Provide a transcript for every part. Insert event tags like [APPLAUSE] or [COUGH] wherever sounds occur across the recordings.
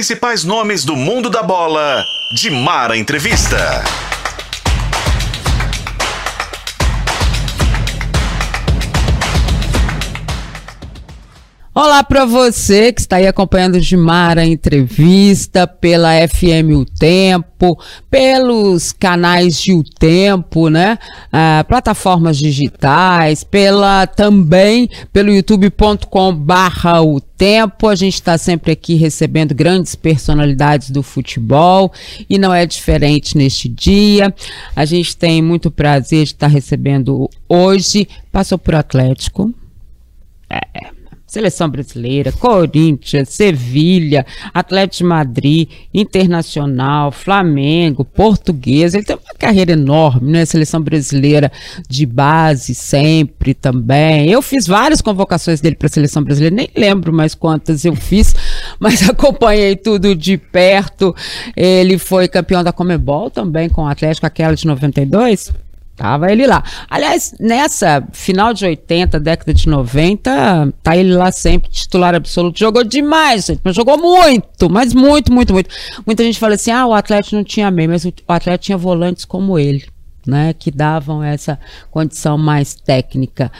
principais nomes do mundo da bola. De Mara Entrevista. Olá para você que está aí acompanhando o Gimara Entrevista pela FM O Tempo, pelos canais de O Tempo, né? Ah, plataformas digitais, pela também pelo youtube.com barra O Tempo. A gente está sempre aqui recebendo grandes personalidades do futebol e não é diferente neste dia. A gente tem muito prazer de estar recebendo hoje. Passou por Atlético. É Seleção Brasileira, Corinthians, Sevilha, Atlético de Madrid, Internacional, Flamengo, Portuguesa. Ele tem uma carreira enorme, né? Seleção Brasileira de base sempre também. Eu fiz várias convocações dele para a Seleção Brasileira, nem lembro mais quantas eu fiz, [LAUGHS] mas acompanhei tudo de perto. Ele foi campeão da Comebol também com o Atlético, aquela de 92. Tava ele lá. Aliás, nessa final de 80, década de 90, tá ele lá sempre, titular absoluto. Jogou demais, gente, mas jogou muito, mas muito, muito, muito. Muita gente fala assim: ah, o Atlético não tinha meio, mas o Atlético tinha volantes como ele, né? Que davam essa condição mais técnica.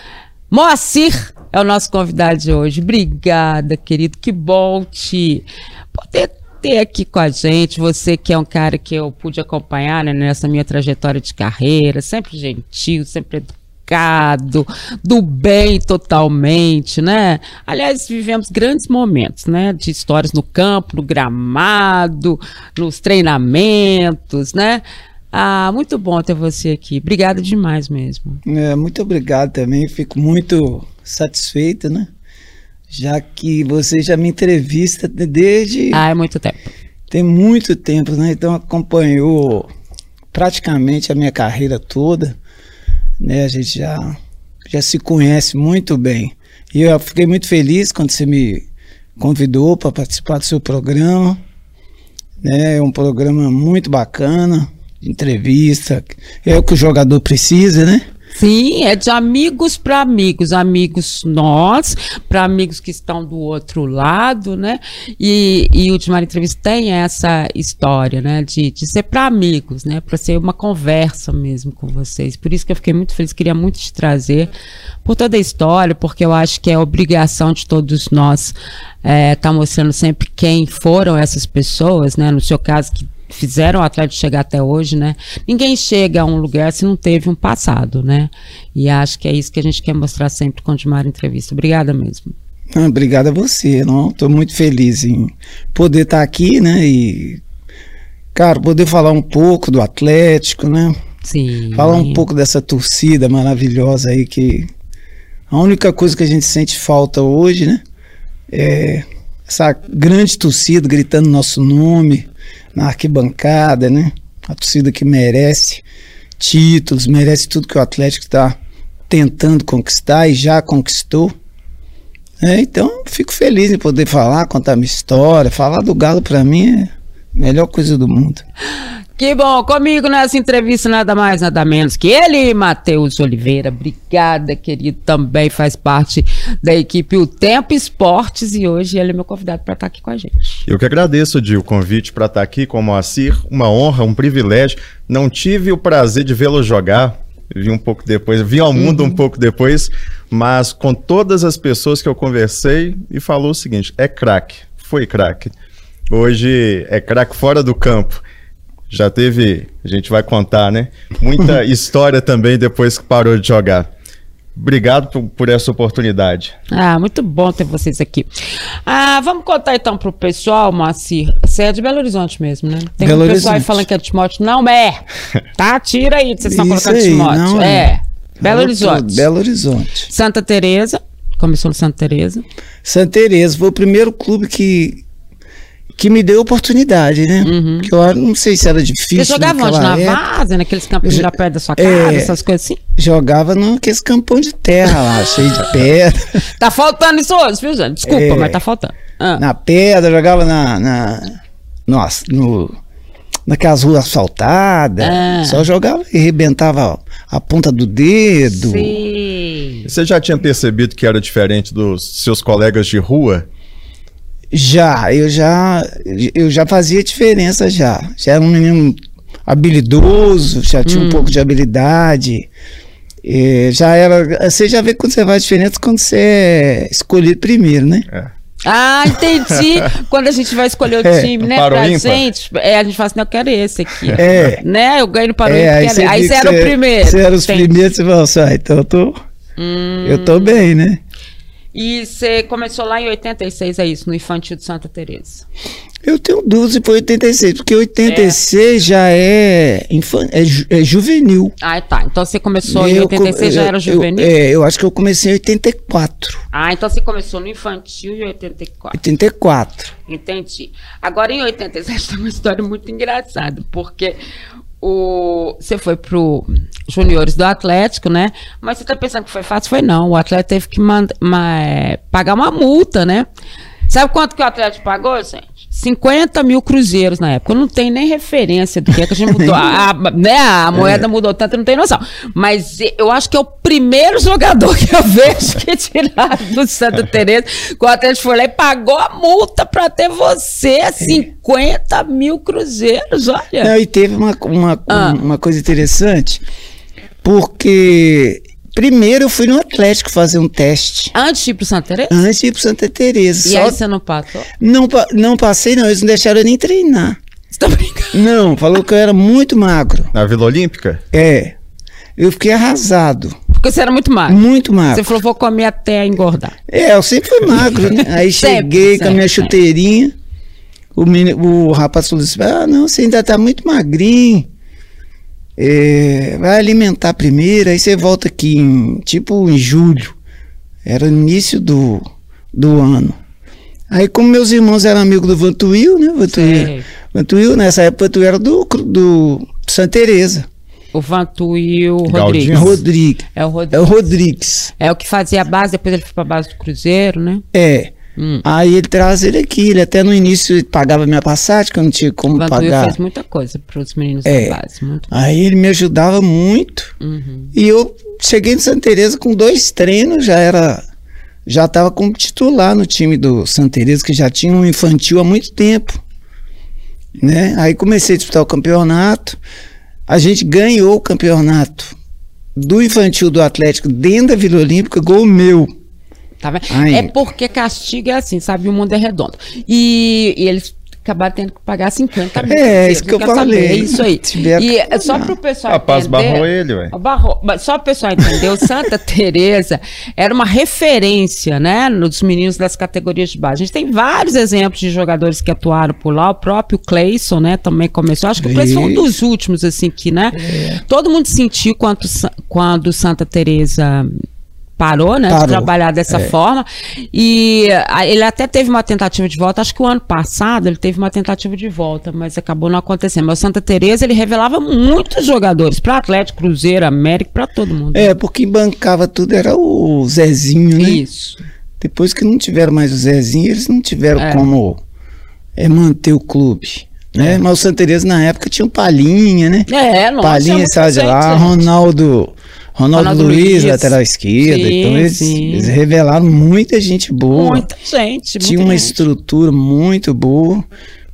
Moacir é o nosso convidado de hoje. Obrigada, querido. Que bom te poder ter aqui com a gente, você que é um cara que eu pude acompanhar né, nessa minha trajetória de carreira, sempre gentil, sempre educado, do bem totalmente, né? Aliás, vivemos grandes momentos, né? De histórias no campo, no gramado, nos treinamentos, né? Ah, muito bom ter você aqui. Obrigada demais mesmo. É, muito obrigado também. Fico muito satisfeito, né? Já que você já me entrevista desde. Ah, é muito tempo. Tem muito tempo, né? Então acompanhou praticamente a minha carreira toda, né? A gente já, já se conhece muito bem. E eu fiquei muito feliz quando você me convidou para participar do seu programa. Né? É um programa muito bacana, entrevista, é o que o jogador precisa, né? Sim, é de amigos para amigos, amigos nós, para amigos que estão do outro lado, né? E, e Ultimar Entrevista tem essa história, né? De, de ser para amigos, né? Para ser uma conversa mesmo com vocês. Por isso que eu fiquei muito feliz, queria muito te trazer por toda a história, porque eu acho que é obrigação de todos nós estar é, tá mostrando sempre quem foram essas pessoas, né? No seu caso, que fizeram o Atlético chegar até hoje, né? Ninguém chega a um lugar se não teve um passado, né? E acho que é isso que a gente quer mostrar sempre com a Entrevista. Obrigada mesmo. Ah, obrigado a você, não? Estou muito feliz em poder estar tá aqui, né? E, cara, poder falar um pouco do Atlético, né? Sim. Falar um pouco dessa torcida maravilhosa aí que a única coisa que a gente sente falta hoje, né? É essa grande torcida gritando nosso nome, na arquibancada, né? A torcida que merece títulos, merece tudo que o Atlético está tentando conquistar e já conquistou. É, então, fico feliz em poder falar, contar minha história. Falar do Galo para mim é a melhor coisa do mundo. [LAUGHS] Que bom, comigo nessa entrevista nada mais, nada menos que ele, Matheus Oliveira. Obrigada, querido, também faz parte da equipe O Tempo Esportes e hoje ele é meu convidado para estar aqui com a gente. Eu que agradeço, Di, o convite para estar aqui com o Moacir, uma honra, um privilégio. Não tive o prazer de vê-lo jogar, vi um pouco depois, vi ao mundo uhum. um pouco depois, mas com todas as pessoas que eu conversei e falou o seguinte: é craque, foi craque. Hoje é craque fora do campo já teve, a gente vai contar, né? Muita [LAUGHS] história também depois que parou de jogar. Obrigado por, por, essa oportunidade. Ah, muito bom ter vocês aqui. Ah, vamos contar então pro pessoal, Moacir. Você é de Belo Horizonte mesmo, né? Tem Belo um pessoal aí falando que é de Timóteo. Não é. Tá? Tira aí, vocês estão colocando aí, Timóteo. Não é. é. Belo Horizonte. Belo Horizonte. Santa Teresa. Começou no Santa Teresa. Santa Teresa foi o primeiro clube que que me deu oportunidade, né? Uhum. Que eu não sei se era difícil. Você jogava onde? Na vaza, naqueles campos já perto da sua casa, é, essas coisas assim? Jogava naqueles campão de terra lá, [LAUGHS] cheio de pedra. tá faltando isso hoje, viu, gente? Desculpa, é, mas tá faltando. Ah. Na pedra, jogava na. na nossa, no, naquelas ruas asfaltadas. Ah. Só jogava e arrebentava a ponta do dedo. Sim. Você já tinha percebido que era diferente dos seus colegas de rua? Já, eu já, eu já fazia diferença já. Já era um menino habilidoso, já tinha um Hum. pouco de habilidade. já era. Você já vê quando você vai a diferença quando você é escolhido primeiro, né? Ah, entendi. [LAUGHS] Quando a gente vai escolher o É, time, né? para o Pra ímpar. gente, é, a gente fala assim, não, eu quero esse aqui. É. Né? Eu ganho para o É, ímpar, aí quero- você era o primeiro. Você era os Entendi. primeiros, você falou assim, ah, então eu tô, Hum. eu tô bem, né? E você começou lá em 86, é isso, no Infantil de Santa Teresa. Eu tenho dúvidas se foi 86, porque 86 já é, infan- é, ju- é juvenil. Ah, tá. Então você começou em Eu 86, já eu- era eu- juvenil? é, eu acho que eu comecei em 84. Ah, então você começou no Infantil em 84. 84. Entendi. Agora, em 87, [LAUGHS] tem uma história muito engraçada, porque o, você foi pro juniores do Atlético, né? Mas você tá pensando que foi fácil? Foi não. O Atlético teve que manda, ma- é, pagar uma multa, né? Sabe quanto que o Atlético pagou, gente? 50 mil cruzeiros na época. Eu não tenho nem referência do que, é que a gente mudou. [LAUGHS] A, a- né? a moeda mudou tanto, não tenho noção. Mas eu acho que é o primeiro jogador que eu [LAUGHS] vejo que tiraram do Santa Teresa. Que o Atlético foi lá e pagou a multa pra ter você. 50 mil cruzeiros, olha. Não, e teve uma, uma, Ah. uma coisa interessante, porque primeiro eu fui no Atlético fazer um teste, Antes de ir pro Santa Teresa? antes de ir pro Santa Teresa. E Só aí você não passou? não, não passei não, eles não deixaram eu nem treinar. Você tá brincando? Não, falou que eu era muito magro. Na Vila Olímpica? É, eu fiquei arrasado, Porque você era muito magro. muito magro. Você falou, vou comer até engordar. É, eu sempre fui magro, né? [LAUGHS] Aí Sempre, cheguei com a minha sempre. chuteirinha. O, meni- o rapaz falou assim: Ah, não, você ainda tá muito magrinho. É, vai alimentar primeiro, aí você volta aqui em tipo em julho. Era o início do, do ano. Aí, como meus irmãos eram amigos do Vantuil, né? Vantuil. Vantuil nessa época, Vantuil era do, do Santa Teresa. O Vantu o Galdinho. Rodrigues. Rodrigues. É o É o Rodrigues. Rodrigues. É o que fazia a base, depois ele foi pra base do Cruzeiro, né? É. Hum. Aí ele traz ele aqui. Ele até no início pagava minha passagem, que eu não tinha como O Vantu pagar. fez muita coisa pros meninos É. da base. Muito. Aí ele me ajudava muito. Uhum. E eu cheguei em Santa Teresa com dois treinos, já era já estava como titular no time do Santa Teresa, que já tinha um infantil há muito tempo. Né? Aí comecei a disputar o campeonato. A gente ganhou o campeonato do infantil do Atlético dentro da Vila Olímpica, gol meu. Tá vendo? Ai. É porque castigo é assim, sabe? O mundo é redondo. E, e eles acabaram tendo que pagar 50 mil. É, isso que eu quero saber, falei. É isso aí. E é só para o pessoal Rapaz, entender. barrou ele, ué. Barrou, mas só para o pessoal entender, o Santa [LAUGHS] Teresa era uma referência, né, nos meninos das categorias de base. A gente tem vários exemplos de jogadores que atuaram por lá, o próprio Cleison, né, também começou. Acho que o Cleison foi um dos últimos assim que, né, todo mundo sentiu quando quando Santa Teresa parou, né, de Parou, trabalhar dessa é. forma. E ele até teve uma tentativa de volta, acho que o ano passado ele teve uma tentativa de volta, mas acabou não acontecendo. Mas o Santa Teresa ele revelava muitos jogadores para Atlético, Cruzeiro, América, para todo mundo. É, porque bancava tudo era o Zezinho, né? Isso. Depois que não tiveram mais o Zezinho, eles não tiveram É. como é, manter o clube. Né? Mas o Santa Teresa na época tinha o Palinha, né? É, nossa, Palinha muita saiu de lá, gente. Ronaldo, Ronaldo, Ronaldo Luiz, Luiz. lateral esquerda. Sim, então eles, sim. eles revelaram muita gente boa. Muita gente. tinha muita uma gente. estrutura muito boa.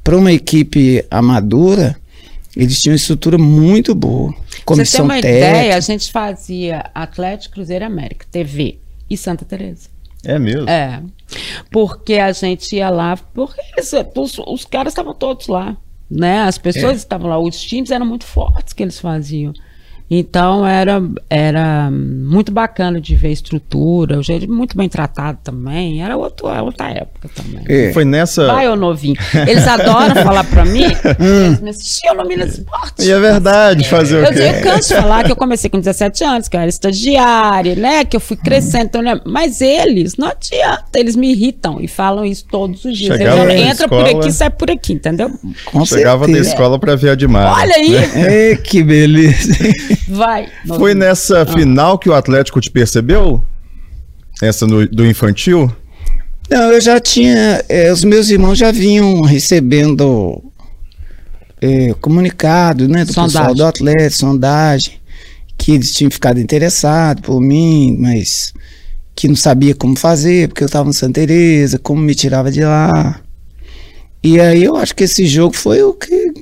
Para uma equipe amadora, eles tinham uma estrutura muito boa. Pra Você Comissão tem uma técnica. ideia, a gente fazia Atlético, Cruzeiro e América, TV e Santa Teresa. É mesmo? É. Porque a gente ia lá, porque eles- os, os caras estavam todos lá, né? As pessoas estavam lá, os times eram muito fortes que eles faziam. Então era, era muito bacana de ver a estrutura, o jeito muito bem tratado também. Era outro, outra época também. É. Foi nessa. Vai, ô novinho. Eles adoram [LAUGHS] falar pra mim, eles me assistiam no Minas Esporte. E é verdade, fazer o Eu, quê? eu canso de falar que eu comecei com 17 anos, que eu era estagiária, né? Que eu fui crescendo. Então, né? Mas eles, não adianta, eles me irritam e falam isso todos os dias. Chegava Eles, entra por aqui, sai por aqui, entendeu? Com Chegava da certeza. escola pra ver a Dimara. Olha aí, [LAUGHS] É, que beleza. Vai. Foi nessa final que o Atlético te percebeu? Essa no- do infantil? Não, eu já tinha. eh, os meus irmãos já vinham recebendo eh, comunicado, né? Do pessoal Sondagem. do Atlético, sondagem, que eles tinham ficado interessados por mim, mas que não sabia como fazer, porque eu estava em Santa Teresa, como me tirava de lá. E aí eu acho que esse jogo foi o que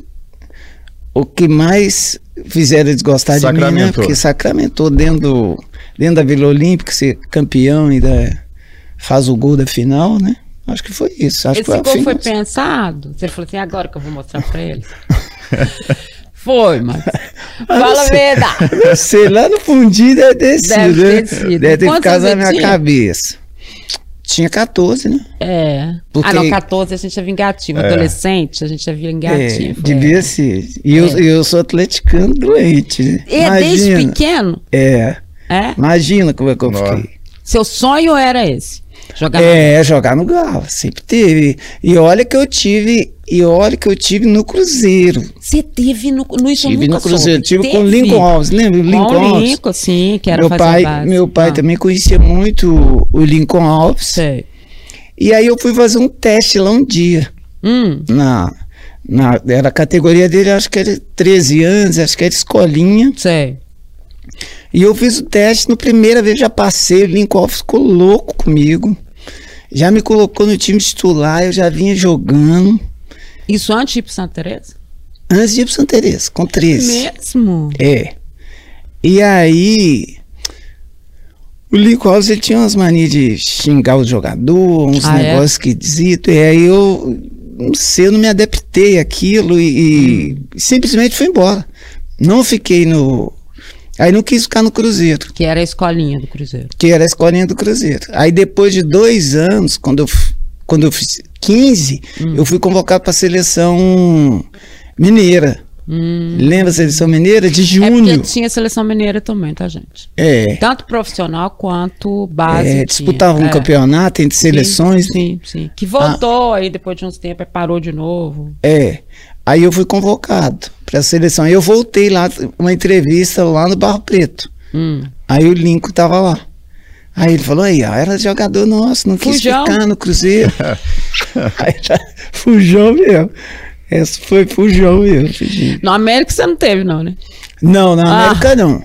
o que mais fizeram eles gostar de mim, né? Porque sacramentou dentro, do- dentro da Vila Olímpica, ser campeão e da, faz o gol da final, né? Acho que foi isso. Acho Esse que foi gol foi pensado? Você falou assim, agora que eu vou mostrar pra eles. [LAUGHS] foi, mas. Ah, Fala a verdade. Sei, lá no fundinho deve ter sido, Deve né? ter sido. Deve ter ficado na minha tinha? cabeça. Tinha 14, né? É. Porque- Ah, não, 14 a gente é vingativo. É. Adolescente, a gente é É, vingativo. devia é. ser. E eu, eu sou atleticano doente. né? É, desde Imagina. pequeno? É. É? Imagina como é que eu Nossa. fiquei. Seu sonho era esse? Jogar no- É, jogar no Galo, sempre teve. E olha que eu tive, e olha que eu tive no Cruzeiro. Você teve no, no isso tive no Cruzeiro, soube. tive com o Teve? Lincoln Alves, lembra? Lincoln Com o Alves. Lincoln, sim, que era meu pai, base. meu pai Ah, também conhecia muito o Lincoln Alves. Sei. E aí eu fui fazer um teste lá um dia. Hum, Na, na, era a categoria dele, acho que era 13 anos, acho que era escolinha. sei. E eu fiz o teste, no primeira vez já passei, o Lincoln Alves ficou louco comigo. Já me colocou no time titular, eu já vinha jogando. Isso antes de ir pro Santa Teresa? Antes de ir pro Santa Teresa, com 13. Mesmo? É. E aí. O Alves ele tinha umas manias de xingar o jogador, uns Ah, é? negócios esquisitos. E aí eu não sei, eu não me adaptei àquilo e, e simplesmente fui embora. Não fiquei no. Aí não quis ficar no Cruzeiro, Que era a escolinha do Cruzeiro. que era a escolinha do Cruzeiro. Aí depois de dois anos, quando eu, quando eu fiz 15, Hum. eu fui convocado para a seleção mineira. Hum. Lembra a seleção mineira? De É junho. porque tinha seleção mineira também, tá, gente? É. Tanto profissional quanto base. É, disputava um É. campeonato entre seleções. Sim, sim. Que voltou aí depois de uns tempos, parou de novo. É. Aí eu fui convocado para a seleção. Aí eu voltei lá, uma entrevista lá no Barro Preto. Hum. Aí o Lincoln tava lá. Aí ele falou, aí, ó, era jogador nosso, não quis Fujão. ficar no Cruzeiro. [LAUGHS] aí já, fujão mesmo. Essa foi fujão mesmo. No América você não teve, não, né? Não, na Ah. América não.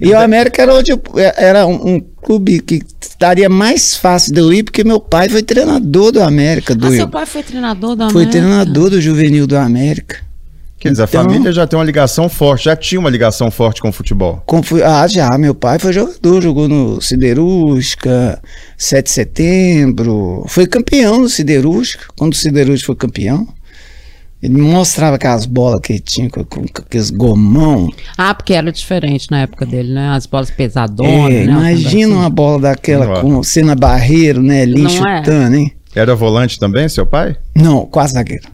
E o América era, onde eu- era um, um clube que estaria mais fácil de eu ir, porque meu pai foi treinador do América. Do, Ah, seu pai foi treinador foi América? treinador do juvenil do América. Quer dizer, a Então- família já tem uma ligação forte, já tinha uma ligação forte com o futebol. Fui- ah, já, meu pai foi jogador, jogou no Siderúrgica, 7 de setembro, foi campeão no Siderúrgica, quando o Siderúrgica foi campeão. Ele mostrava aquelas bolas que ele tinha com, com- com aqueles gomão. Ah, porque era diferente na época dele, né? As bolas pesadonas, É, né? imagina Assim. uma bola daquela Ó. com cena barreiro, né? Linho Não é? chutando, hein? Era volante também, seu pai? Não, quase zagueiro.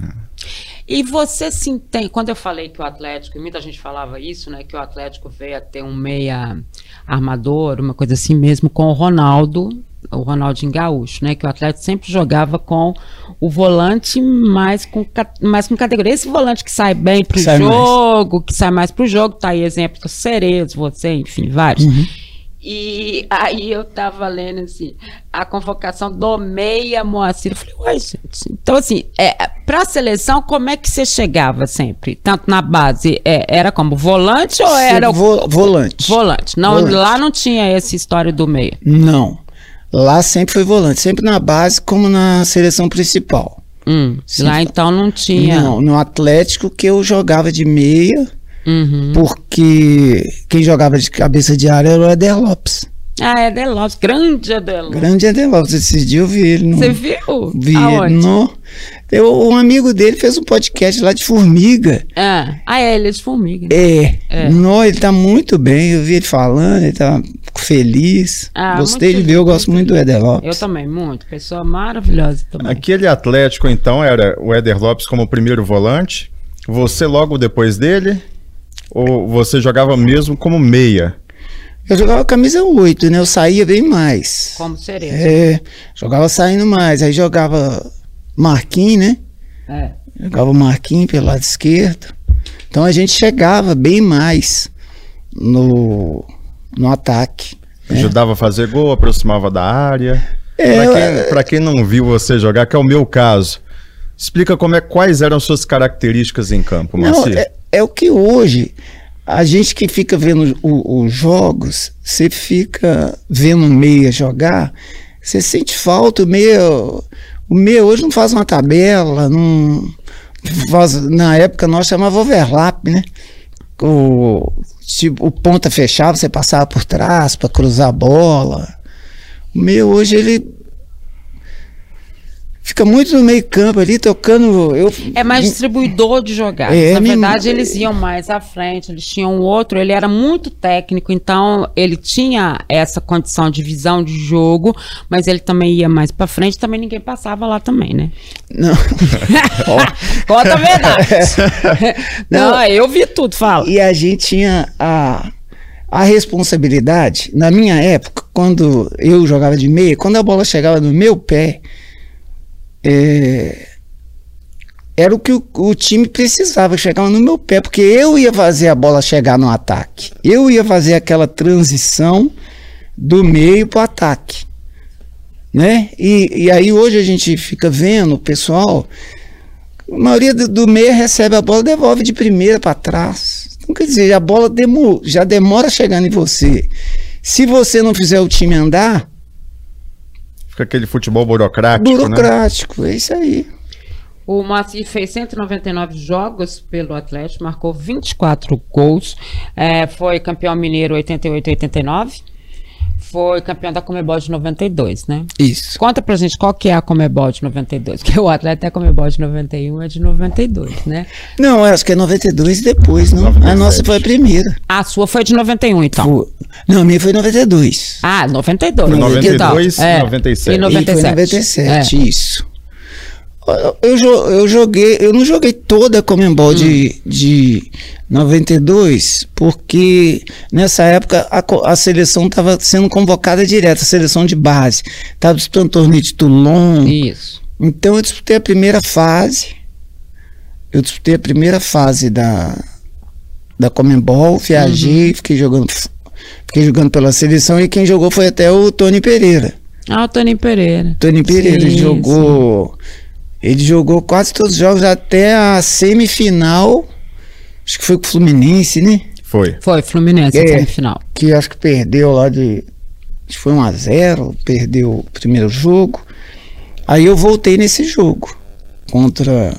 E você se entende, quando eu falei que o Atlético, e muita gente falava isso, né? Que o Atlético veio a ter um meia armador, uma coisa assim mesmo, com o Ronaldo, o Ronaldinho Gaúcho, né? Que o Atlético sempre jogava com o volante mais com, mais com categoria. Esse volante que sai bem pro mais. jogo, que sai mais pro jogo, tá aí exemplo do Cerezo, você, enfim, vários. Uhum. E aí eu tava lendo assim, a convocação do Meia Moacir. Eu falei, uai, gente. Então, assim, é, pra seleção, como é que você chegava sempre? Tanto na base, é, era como volante ou era Vo- volante. volante? Não, Volante. lá não tinha essa história do meia. Não. Lá sempre foi volante, sempre na base como na seleção principal. Hum, lá então não tinha. Não, no Atlético que eu jogava de meia, Uhum. porque quem jogava de cabeça de área era o Eder Lopes. Ah, Eder Lopes, grande Eder Lopes. Grande Eder Lopes. Esses dias eu vi ele no. Você viu? Vi Aonde? ele no. Eu, um amigo dele fez um podcast lá de formiga. Ah, ah, é, ele é de formiga. É. É. Nó, ele tá muito bem. Eu vi ele falando, ele tá feliz. Ah, Gostei de ver, eu gosto muito do Eder Lopes. Eu também, muito. Pessoa maravilhosa também. Aquele Atlético, então, era o Éder Lopes como primeiro volante, você logo depois dele, ou você jogava mesmo como meia? Eu jogava camisa 8, né? Eu saía bem mais. Como Cerezo. É, jogava saindo mais. Aí jogava Marquinhos, né? É. Jogava Marquinhos pelo lado esquerdo. Então a gente chegava bem mais no, no ataque. Ajudava a fazer gol, aproximava da área. É, pra, é- quem, pra quem não viu você jogar, que é o meu caso, explica como é, quais eram suas características em campo, Não, Marci. é, é o que hoje, a gente que fica vendo os jogos, você fica vendo o meia jogar, você sente falta, o meia, O meia hoje não faz uma tabela, não faz, na época nós chamava overlap, né? O, tipo, o ponta fechava, você passava por trás para cruzar a bola. O meia hoje ele fica muito no meio campo ali, tocando. Eu, É mais distribuidor de jogadas. É, Na me- verdade, eles iam mais à frente, eles tinham outro, ele era muito técnico, então ele tinha essa condição de visão de jogo, mas ele também ia mais pra frente, também ninguém passava lá também, né? Não. [LAUGHS] Conta a verdade. [LAUGHS] Não, eu vi tudo, fala. E a gente tinha a, a responsabilidade, na minha época, quando eu jogava de meia, quando a bola chegava no meu pé, é, era o que o, o time precisava, chegava no meu pé, porque eu ia fazer a bola chegar no ataque. Eu ia fazer aquela transição do meio para o ataque. Né? E, e aí hoje a gente fica vendo o pessoal, a maioria do, do meia recebe a bola, devolve de primeira para trás. Então, quer dizer, a bola demo- já demora chegando em você. Se você não fizer o time andar, aquele futebol burocrático, né? burocrático, é isso aí. O Moacir fez 199 jogos pelo Atlético, marcou 24 gols, é, foi campeão mineiro 88-89, foi campeão da Comebol de 92, né? Isso. Conta pra gente qual que é a Comebol de 92, porque o Atlético é a Comebol de 91, é de 92, né? Não, eu acho que é 92 e depois, não. A 97. nossa foi a primeira. A sua foi de 91, então. Pô, Não, a minha foi 92. Ah, 92. Foi 92 então, é, e 97. E E foi 97. 97, isso. Eu, eu, jo- eu joguei, eu não joguei toda a Comembol de, de 92, porque nessa época a, a seleção estava sendo convocada direto, a seleção de base. Estava disputando torneio de Toulon. Isso. Então eu disputei a primeira fase. Eu disputei a primeira fase da, da Comembol, viajei, fiquei jogando. Fiquei jogando pela seleção e quem jogou foi até o Tony Pereira. Ah, o Tony Pereira. Tony Pereira Sim, jogou. Ele jogou quase todos os jogos até a semifinal. Acho que foi com o Fluminense, né? Foi. Foi, Fluminense, É. semifinal. Que acho que perdeu lá de. Acho que foi 1x0, perdeu o primeiro jogo. Aí eu voltei nesse jogo contra,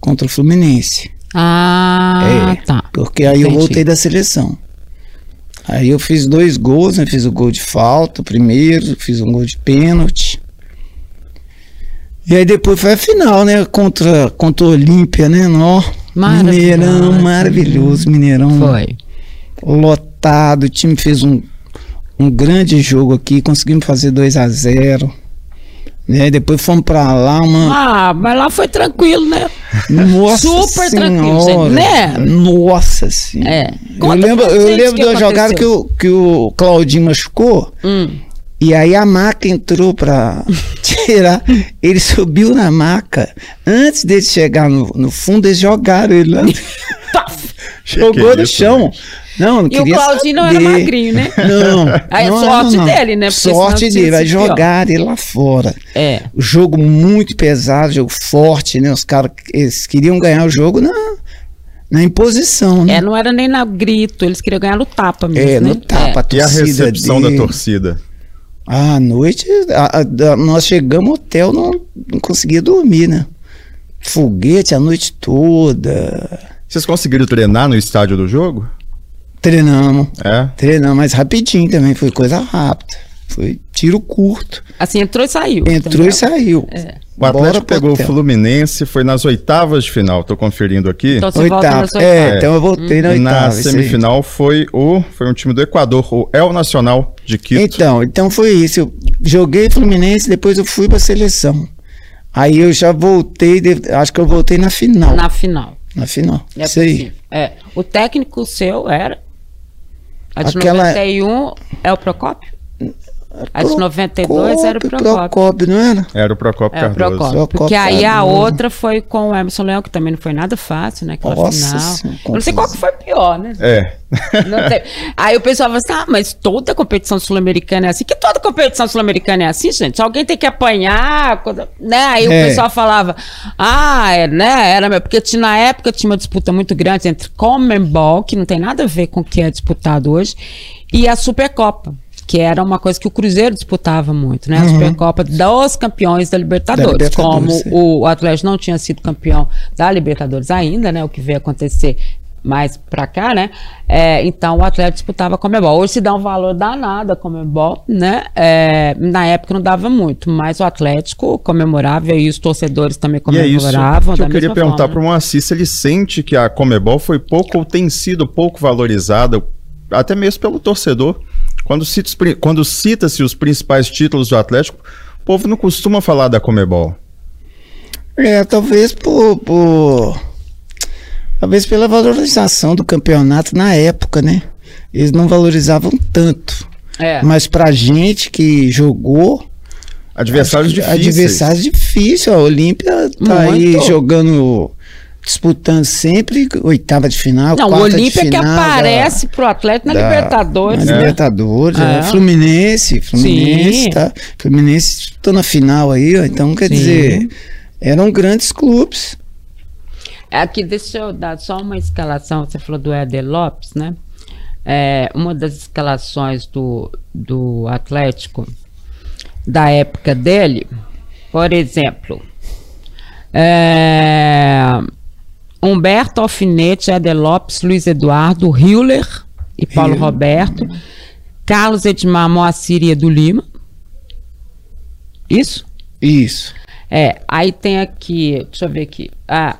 contra o Fluminense. Ah, É, tá. Porque aí eu Entendi. voltei da seleção. Aí eu fiz dois gols, né? Fiz o gol de falta, o primeiro, fiz um gol de pênalti. E aí depois foi a final, né? Contra, contra o Olímpia, né? Nó, Maravilhoso. Mineirão, maravilhoso, Mineirão. Foi. Lotado, o time fez um, um grande jogo aqui, conseguimos fazer 2 a 0 né? Depois fomos pra lá, uma. Ah, mas lá foi tranquilo, né? Nossa Super tranquilo, senhora, gente, né? Nossa senhora. É. Eu lembro, eu lembro uma jogada que o, que o Claudinho machucou. Hum. E aí a maca entrou pra [LAUGHS] tirar. Ele subiu na maca. Antes dele chegar no, no fundo, eles jogaram ele lá. [LAUGHS] [LAUGHS] Jogou no chão. Não, não E o Claudinho não era saber. magrinho, né? Não. Aí é não, sorte não, não. dele, né? Porque Sorte dele. Vai jogar ele lá fora. É. O jogo muito pesado, jogo forte, né? Os caras eles queriam ganhar o jogo na, na imposição, né? É, não era nem na grito, eles queriam ganhar no tapa mesmo. É, né? no tapa, a E a torcida recepção dele. da torcida? À noite, a- a- nós chegamos ao hotel, não, não conseguia dormir, né? Foguete a noite toda. Vocês conseguiram treinar no estádio do jogo? Treinamos, É. treinamos, mas rapidinho também, foi coisa rápida. Foi tiro curto. Assim, entrou e saiu. Entrou entendeu? e saiu. É. O Atlético pegou o. Fluminense, foi nas oitavas de final, tô conferindo aqui. Então você volta Oitava. na sua É, então eu voltei na E na oitava. aí. semifinal foi o foi um time do Equador, o El Nacional de Quito. Então, então foi isso. Eu joguei Fluminense, depois eu fui pra seleção. Aí eu já voltei, de- acho que eu voltei na final. Na final. Na final. É isso aí. possível. É. O técnico seu era? A de Aquela- 91 é o Procópio? A de 92 era o Procópio, Procópio. Procópio, não era? Era o Procopio É, o Cardoso. Procópio. Procópio Porque aí a Cardoso. outra foi com o Emerson Leão, que também não foi nada fácil, né? Aquela Nossa final. Eu não sei qual que foi pior, né? É. Aí o pessoal fala assim: ah, mas toda competição sul-americana é assim. Que toda competição sul-americana é assim, gente? Alguém tem que apanhar, né? Aí o É. pessoal falava: ah, é, né? Era, porque tinha- na época tinha uma disputa muito grande entre Comembol, que não tem nada a ver com o que é disputado hoje, e a Supercopa. Que era uma coisa que o Cruzeiro disputava muito, né? A Uhum. Supercopa dos campeões da Libertadores. Da Libertadores, como o Atlético não tinha sido campeão da Libertadores ainda, né? O que veio acontecer mais pra cá, né? É, então o Atlético disputava a Comebol. Hoje se dá um valor danado a Comebol, né? É, na época não dava muito, mas o Atlético comemorava e os torcedores também E é isso comemoravam. que eu queria perguntar para o Moacir se ele sente que a Comebol foi pouco ou tem sido pouco valorizada, até mesmo pelo torcedor. Quando cita os pri- quando cita-se os principais títulos do Atlético, o povo não costuma falar da Comebol. É, talvez por, por- Talvez pela valorização do campeonato na época, né? Eles não valorizavam tanto. É. Mas pra gente que jogou. Adversários que difíceis. Adversários difíceis. A Olímpia tá aí Muito. jogando. Disputando sempre oitava de final. Não, o quarta de Olímpia que final da- aparece pro Atlético na da- Libertadores. Na né? Libertadores, É. é. Fluminense, Fluminense, Sim. tá? Fluminense estou na final aí, ó, então quer Sim. dizer, eram grandes clubes. Aqui, deixa eu dar só uma escalação. Você falou do Éder Lopes, né? É, uma das escalações do, do Atlético da época dele, por exemplo, é, Humberto Alfinete, Éder Lopes, Luiz Eduardo, Hiller e Paulo Hiller. Roberto, Carlos Edmar Moacir e Edu Lima. Isso? Isso. É, aí tem aqui, deixa eu ver aqui. Ah,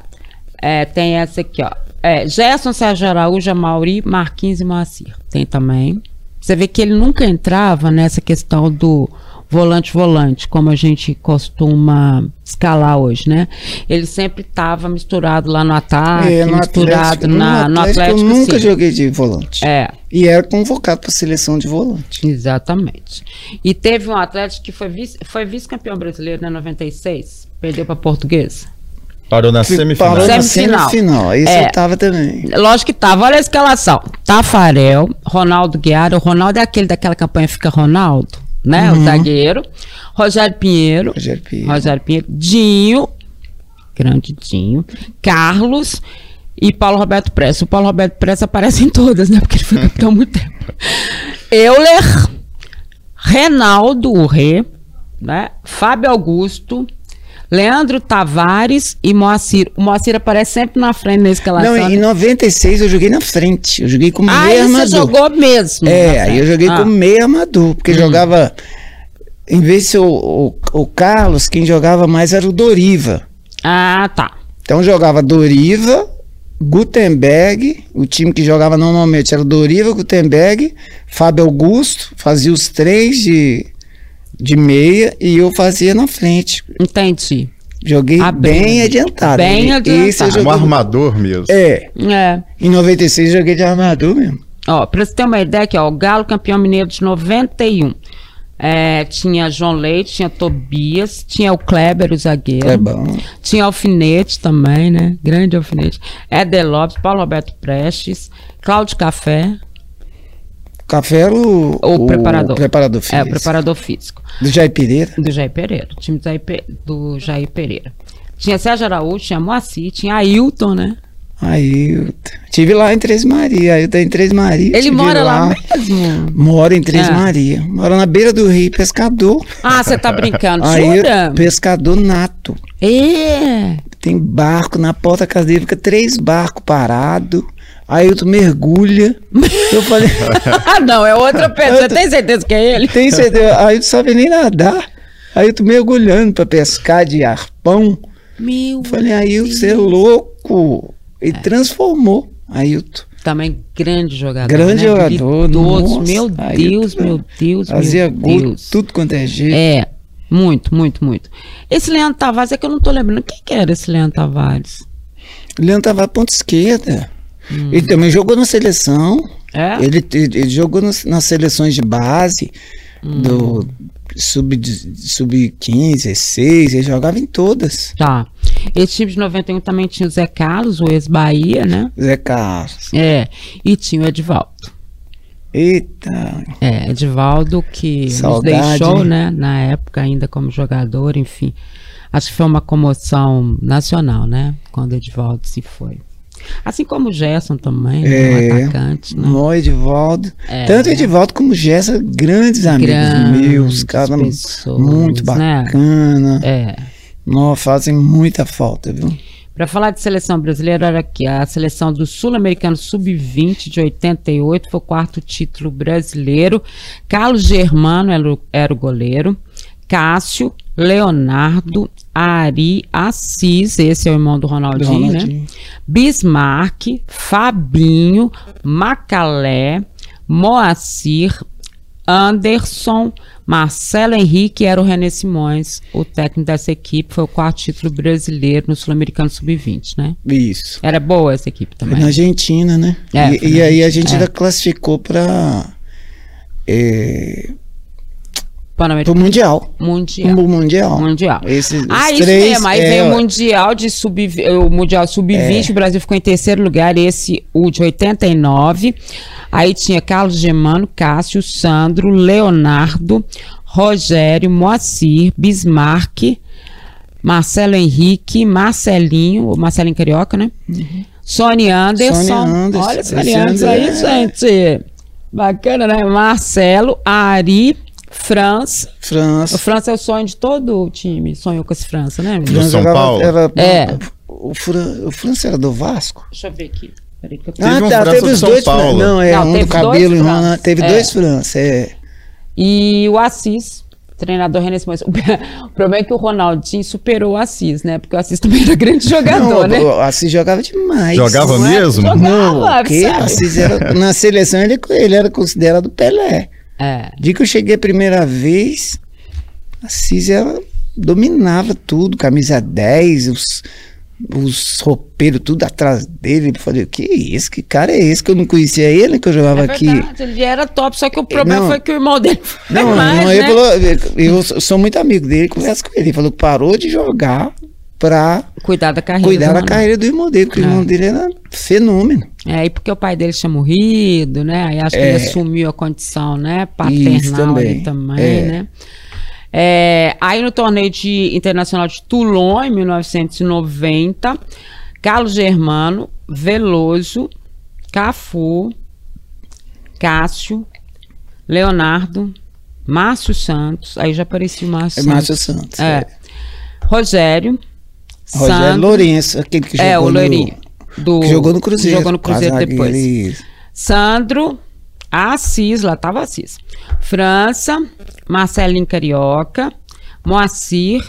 é, tem essa aqui, ó. É, Gerson, Sérgio Araújo, Mauri, Marquinhos e Moacir. Tem também. Você vê que ele nunca entrava nessa questão do volante-volante, como a gente costuma escalar hoje, né? Ele sempre estava misturado lá no ataque, É, no misturado Atlético- na, no Atlético. eu nunca sim. joguei de volante. É, E era convocado para seleção de volante. exatamente. E teve um Atlético que foi vice- foi vice-campeão brasileiro, né? 96. Perdeu para Portuguesa. Parou na semifinal. Parou na Semifinal. semifinal. Esse É. eu tava também. Lógico que tava. Olha a escalação. Tafarel, Ronaldo Guiara. O Ronaldo é aquele daquela campanha Fica Ronaldo, né? O zagueiro. Rogério Pinheiro. Rogério Pinheiro. Rogério Pinheiro. Dinho. Grande Dinho. Carlos. E Paulo Roberto Pressa. O Paulo Roberto Pressa aparece em todas, né? Porque ele foi capitão há muito tempo. [LAUGHS] Euler. Renaldo, o Rê. Né? Fábio Augusto. Leandro Tavares e Moacir. O Moacir aparece sempre na frente na escalação. Não, né? em 96 eu joguei na frente. Eu joguei como Ah, meio você armador. jogou mesmo. É, na aí eu joguei Ah, Hum. como meio armador, porque jogava. Em vez de ser o, o, o Carlos, quem jogava mais era o Doriva. Ah, tá. Então jogava Doriva, Gutenberg, o time que jogava normalmente era Doriva, Gutenberg, Fábio Augusto, fazia os três de, de meia e eu fazia na frente. Entendi. Joguei Abrindo. bem adiantado. Bem adiantado. esse eu Um joguei- armador mesmo. É, É. em 96 eu joguei de armador mesmo. Ó, pra você ter uma ideia aqui, ó, o Galo campeão mineiro de 91. É, tinha João Leite, tinha Tobias, tinha o Kleber, o zagueiro. É bom. Tinha Alfinete também, né? Grande Alfinete. Éder Lopes, Paulo Roberto Prestes, Cláudio Café, Café era o, o, preparador. preparador físico. É, o preparador físico. Do Jair Pereira. Do Jair Pereira. O time do Jair, Pe- do Jair Pereira. Tinha Sérgio Araújo, tinha Moacir, tinha Ailton, né? T- tive lá em Três Maria. Tô em Três Maria. Ele mora lá, mesmo. Mora em Três Ah. Maria. Mora na beira do rio, pescador. Ah, você tá brincando, Aí, jura? pescador nato. É. Tem barco na porta da casa dele, fica três barcos parados. Aí eu mergulha. Eu falei, [LAUGHS] Ah, não, é outra pessoa. Tô- tem certeza que é ele? tem certeza? Não sabe nem nadar. Aí eu tô mergulhando pra pescar de arpão. Meu. Eu falei, aí você é louco. Ele transformou. Ailton. Também grande jogador. Grande né? jogador. Nossa, Meu Ailton, Deus, meu Deus, Fazia meu gol, Deus. tudo quanto é jeito. É, muito, muito, muito. Esse Leandro Tavares é que eu não tô lembrando. Quem que era esse Leandro Tavares? Leandro tava à ponta esquerda. Ele também jogou na seleção. É? Ele, ele, ele jogou nas, nas seleções de base do sub-15, sub 16, ele jogava em todas. Tá. Esse time de 91 também tinha o Zé Carlos, o ex-Bahia, né? Zé Carlos. É. E tinha o Edivaldo. Eita, É, Edivaldo que Saudade, nos deixou, né? Na época ainda como jogador, enfim. Acho que foi uma comoção nacional, né? Quando o Edivaldo se foi. Assim como o Gerson também, né, É. um atacante, né? No Edivaldo. É. Tanto Edivaldo como Gerson, grandes amigos Grandes meus, cara pessoas, muito né? bacana. É. Nó, fazem muita falta, viu? Para falar de seleção brasileira, era aqui a seleção do Sul-Americano Sub-20 de 88 foi o quarto título brasileiro. Carlos Germano era o, era o goleiro. Cássio, Leonardo, Ari, Assis, esse é o irmão do Ronaldinho, né? Ronaldinho. Bismarck, Fabinho, Macalé, Moacir, Anderson, Marcelo Henrique era o René Simões, o técnico dessa equipe, foi o quarto título brasileiro no Sul-Americano Sub-20, né? Isso. Era boa essa equipe Foi também. na Argentina, né? É, e, foi e aí a gente é. ainda classificou para é, o Pan-Americano Mundial. Mundial. O Mundial. Mundial. Esses, Ah, isso três, mesmo. Aí é, veio o Mundial de sub o Mundial Sub-20, o Brasil ficou em terceiro lugar, esse o de 89. Aí tinha Carlos Germano, Cássio, Sandro, Leonardo, Rogério, Moacir, Bismarck, Marcelo Henrique, Marcelinho, Marcelinho Carioca, né? Sônia Anderson. Sônia Anderson. Olha Esse Anderson aí, Anderson, gente. Bacana, né? Marcelo, Ari, Franz, o França. França é o sonho de todo o time. Sonhou com esse França, né? Do França São jogava- Paulo? Era, É. O, Fran, o França era do Vasco? Deixa eu ver aqui. Peraí que eu tô- Teve um ah, tá. França Teve os São dois Paulo. França. Não, é Não, um teve do cabelo. França. Teve É. dois França, é. E o Assis, treinador René Simões. [LAUGHS] O problema é que o Ronaldinho superou o Assis, né? Porque o Assis também era grande jogador, Não, né? o Assis jogava demais. Jogava Não é? mesmo? Jogava, Não, porque sabe? Assis era, na seleção ele, ele era considerado Pelé. É. De que eu cheguei a primeira vez, Assis era, dominava tudo, camisa 10, os, os roupeiros tudo atrás dele. Eu falei, que isso? Que cara é esse? Que eu não conhecia ele, que eu jogava É aqui. verdade, ele era top, só que o problema Não. foi que o irmão dele foi Não, mais, não, né? falou, eu sou muito amigo dele, converso com ele. Ele falou parou de jogar pra Cuidar da carreira. cuidar do da Ronaldo. carreira do irmão dele, porque o É. irmão dele era fenômeno. É, aí porque o pai dele tinha morrido, né? Aí acho que ele É. assumiu a condição, né? Isso Paternal também. ali também, É. né? É, aí no torneio de, internacional de Toulon, em 1990, Carlos Germano, Veloso, Cafu, Cássio, Leonardo, Márcio Santos, aí já aparecia o Márcio É Santos. Márcio Santos. É. Rogério, Rogério Sandro, Lourenço, aquele que jogou é, o no, Loirinho. Do, que jogou no Cruzeiro. Jogou no Cruzeiro depois. isso. Sandro, Assis, lá tava Assis. França, Marcelinho Carioca, Moacir,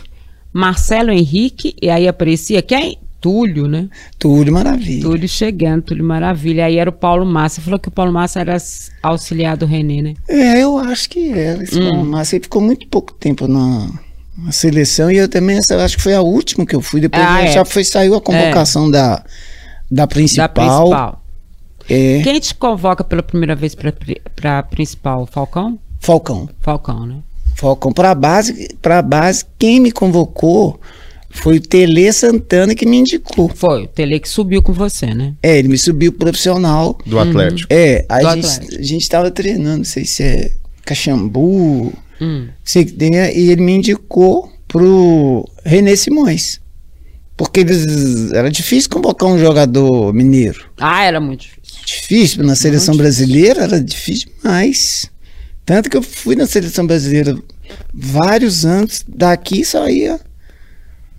Marcelo Henrique, e aí aparecia quem? Túlio, né? Túlio Maravilha. Túlio chegando, Túlio Maravilha. Aí era o Paulo Massa. Falou que o Paulo Massa era auxiliar do René, né? É, eu acho que era. Esse Hum. Paulo Massa, ele ficou muito pouco tempo na, na seleção e eu também essa, eu acho que foi a última que eu fui. Depois Ah, é. já foi, saiu a convocação da, da principal. Da principal. É, Quem te convoca pela primeira vez pra, pri- pra principal? Falcão? Falcão. Falcão, né? Falcão para base, para base, quem me convocou foi o Tele Santana que me indicou. Foi, o Tele que subiu com você, né? É, ele me subiu profissional. Do Atlético. É, aí Do a gente, Atlético. a gente tava treinando, não sei se é Caxambu, Hum. sei que tem, e ele me indicou pro René Simões. Porque eles, era difícil convocar um jogador mineiro. Ah, era muito difícil. Difícil, na seleção brasileira era difícil demais. Tanto que eu fui na seleção brasileira vários anos, daqui só ia.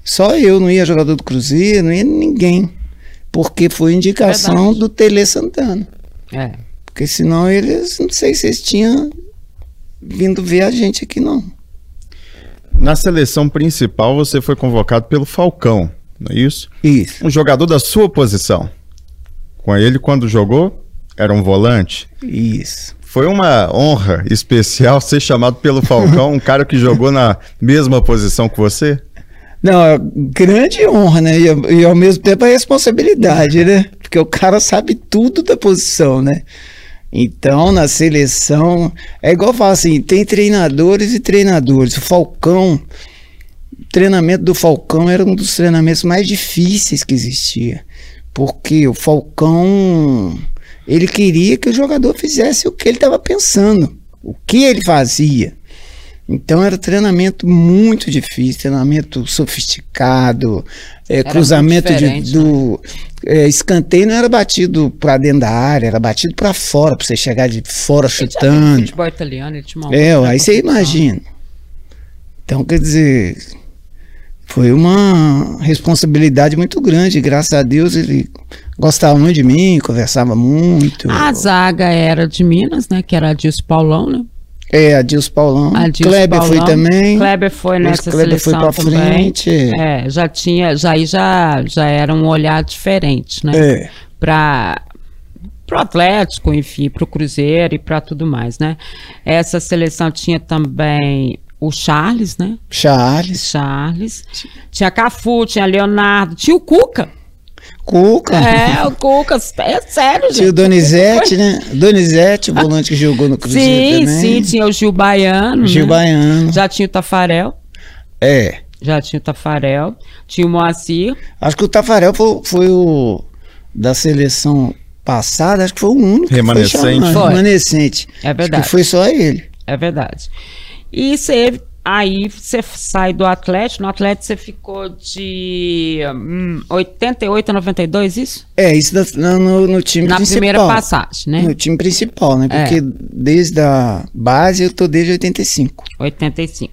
Só eu, não ia jogador do Cruzeiro, não ia ninguém. Porque foi indicação Verdade. do Tele Santana. É. Porque senão eles, não sei se eles tinham vindo ver a gente aqui, não. Na seleção principal, você foi convocado pelo Falcão, não é isso? Isso, Um jogador da sua posição. Com ele, quando jogou, era um volante. isso. Foi uma honra especial ser chamado pelo Falcão, um cara que jogou na mesma posição que você? Não, é grande honra, né? E, e ao mesmo tempo a responsabilidade, né? Porque o cara sabe tudo da posição, né? Então, na seleção, é igual eu falo assim, tem treinadores e treinadores. O Falcão, o treinamento do Falcão era um dos treinamentos mais difíceis que existia. Porque o Falcão, ele queria que o jogador fizesse o que ele estava pensando, o que ele fazia. Então era treinamento muito difícil, treinamento sofisticado, é, cruzamento de, do é, escanteio não era batido pra dentro da área, era batido pra fora, pra você chegar de fora Ele chutando. futebol italiano, ele tinha uma É, outra aí você imagina. Então, quer dizer, foi uma responsabilidade muito grande. Graças a Deus ele gostava muito de mim, conversava muito. A zaga era de Minas, né? Que era Adilson Paulão, né? É, Adilson Paulão. Adilson Kleber foi Paulão. também. Kleber foi nessa Kleber foi seleção pra também. frente. É, já tinha, já aí já, já era um olhar diferente, né? É. Para pro Atlético, enfim, pro Cruzeiro e para tudo mais, né? Essa seleção tinha também o Charles, né? Charles, Charles. Tinha Cafu, tinha Leonardo, tinha o Cuca. Cuca. É, o Cuca, é sério, gente. Tinha o Donizete, né? Donizete, o volante que jogou no Cruzeiro Sim, também. sim, tinha o Gil Baiano. Gil né? Baiano. Já tinha o Tafarel. É. Já tinha o Tafarel. Tinha o Moacir. Acho que o Tafarel foi, foi o da seleção passada, acho que foi o único. que Remanescente. Foi chamado, Foi. remanescente. É Acho verdade. que foi só ele. É verdade. E você, aí você sai do Atlético. No Atlético você ficou de hum, 88 a 92, isso? É, isso da- no, no- time Na principal. primeira passagem, né? No time principal, né? É. Porque desde a base eu tô desde 85. 85.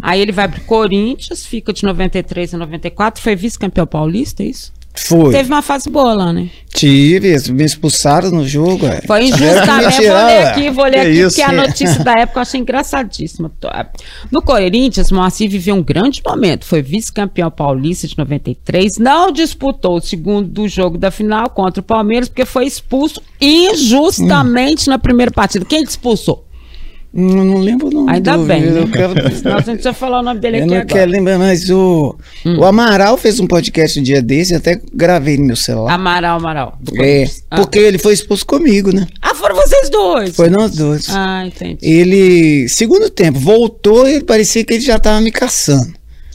Aí ele vai pro Corinthians, fica de 93 a 94, foi vice-campeão paulista, é isso? Foi. Teve uma fase boa lá, né? Tive, me expulsaram no jogo. é. Foi que injustamente. Vou tirar, ler aqui, vou ler Que aqui, isso? porque a notícia da época eu achei engraçadíssima. No Corinthians, Moacir viveu um grande momento. Foi vice-campeão paulista de 93. Não disputou o segundo jogo da final contra o Palmeiras, porque foi expulso injustamente na primeira partida. Quem te expulsou? Não, não lembro o nome Ainda do- bem, né? Eu, quero, Senão a gente vai falar o nome dele eu aqui não agora. quero lembrar, mas o, Hum. o Amaral fez um podcast um dia desse, eu até gravei no meu celular. Amaral, Amaral. É. Ah. porque ele foi expulso comigo, né? Ah, foram vocês dois. Foi nós dois. Ah, entendi. Ele, segundo tempo, voltou e parecia que ele já tava me caçando.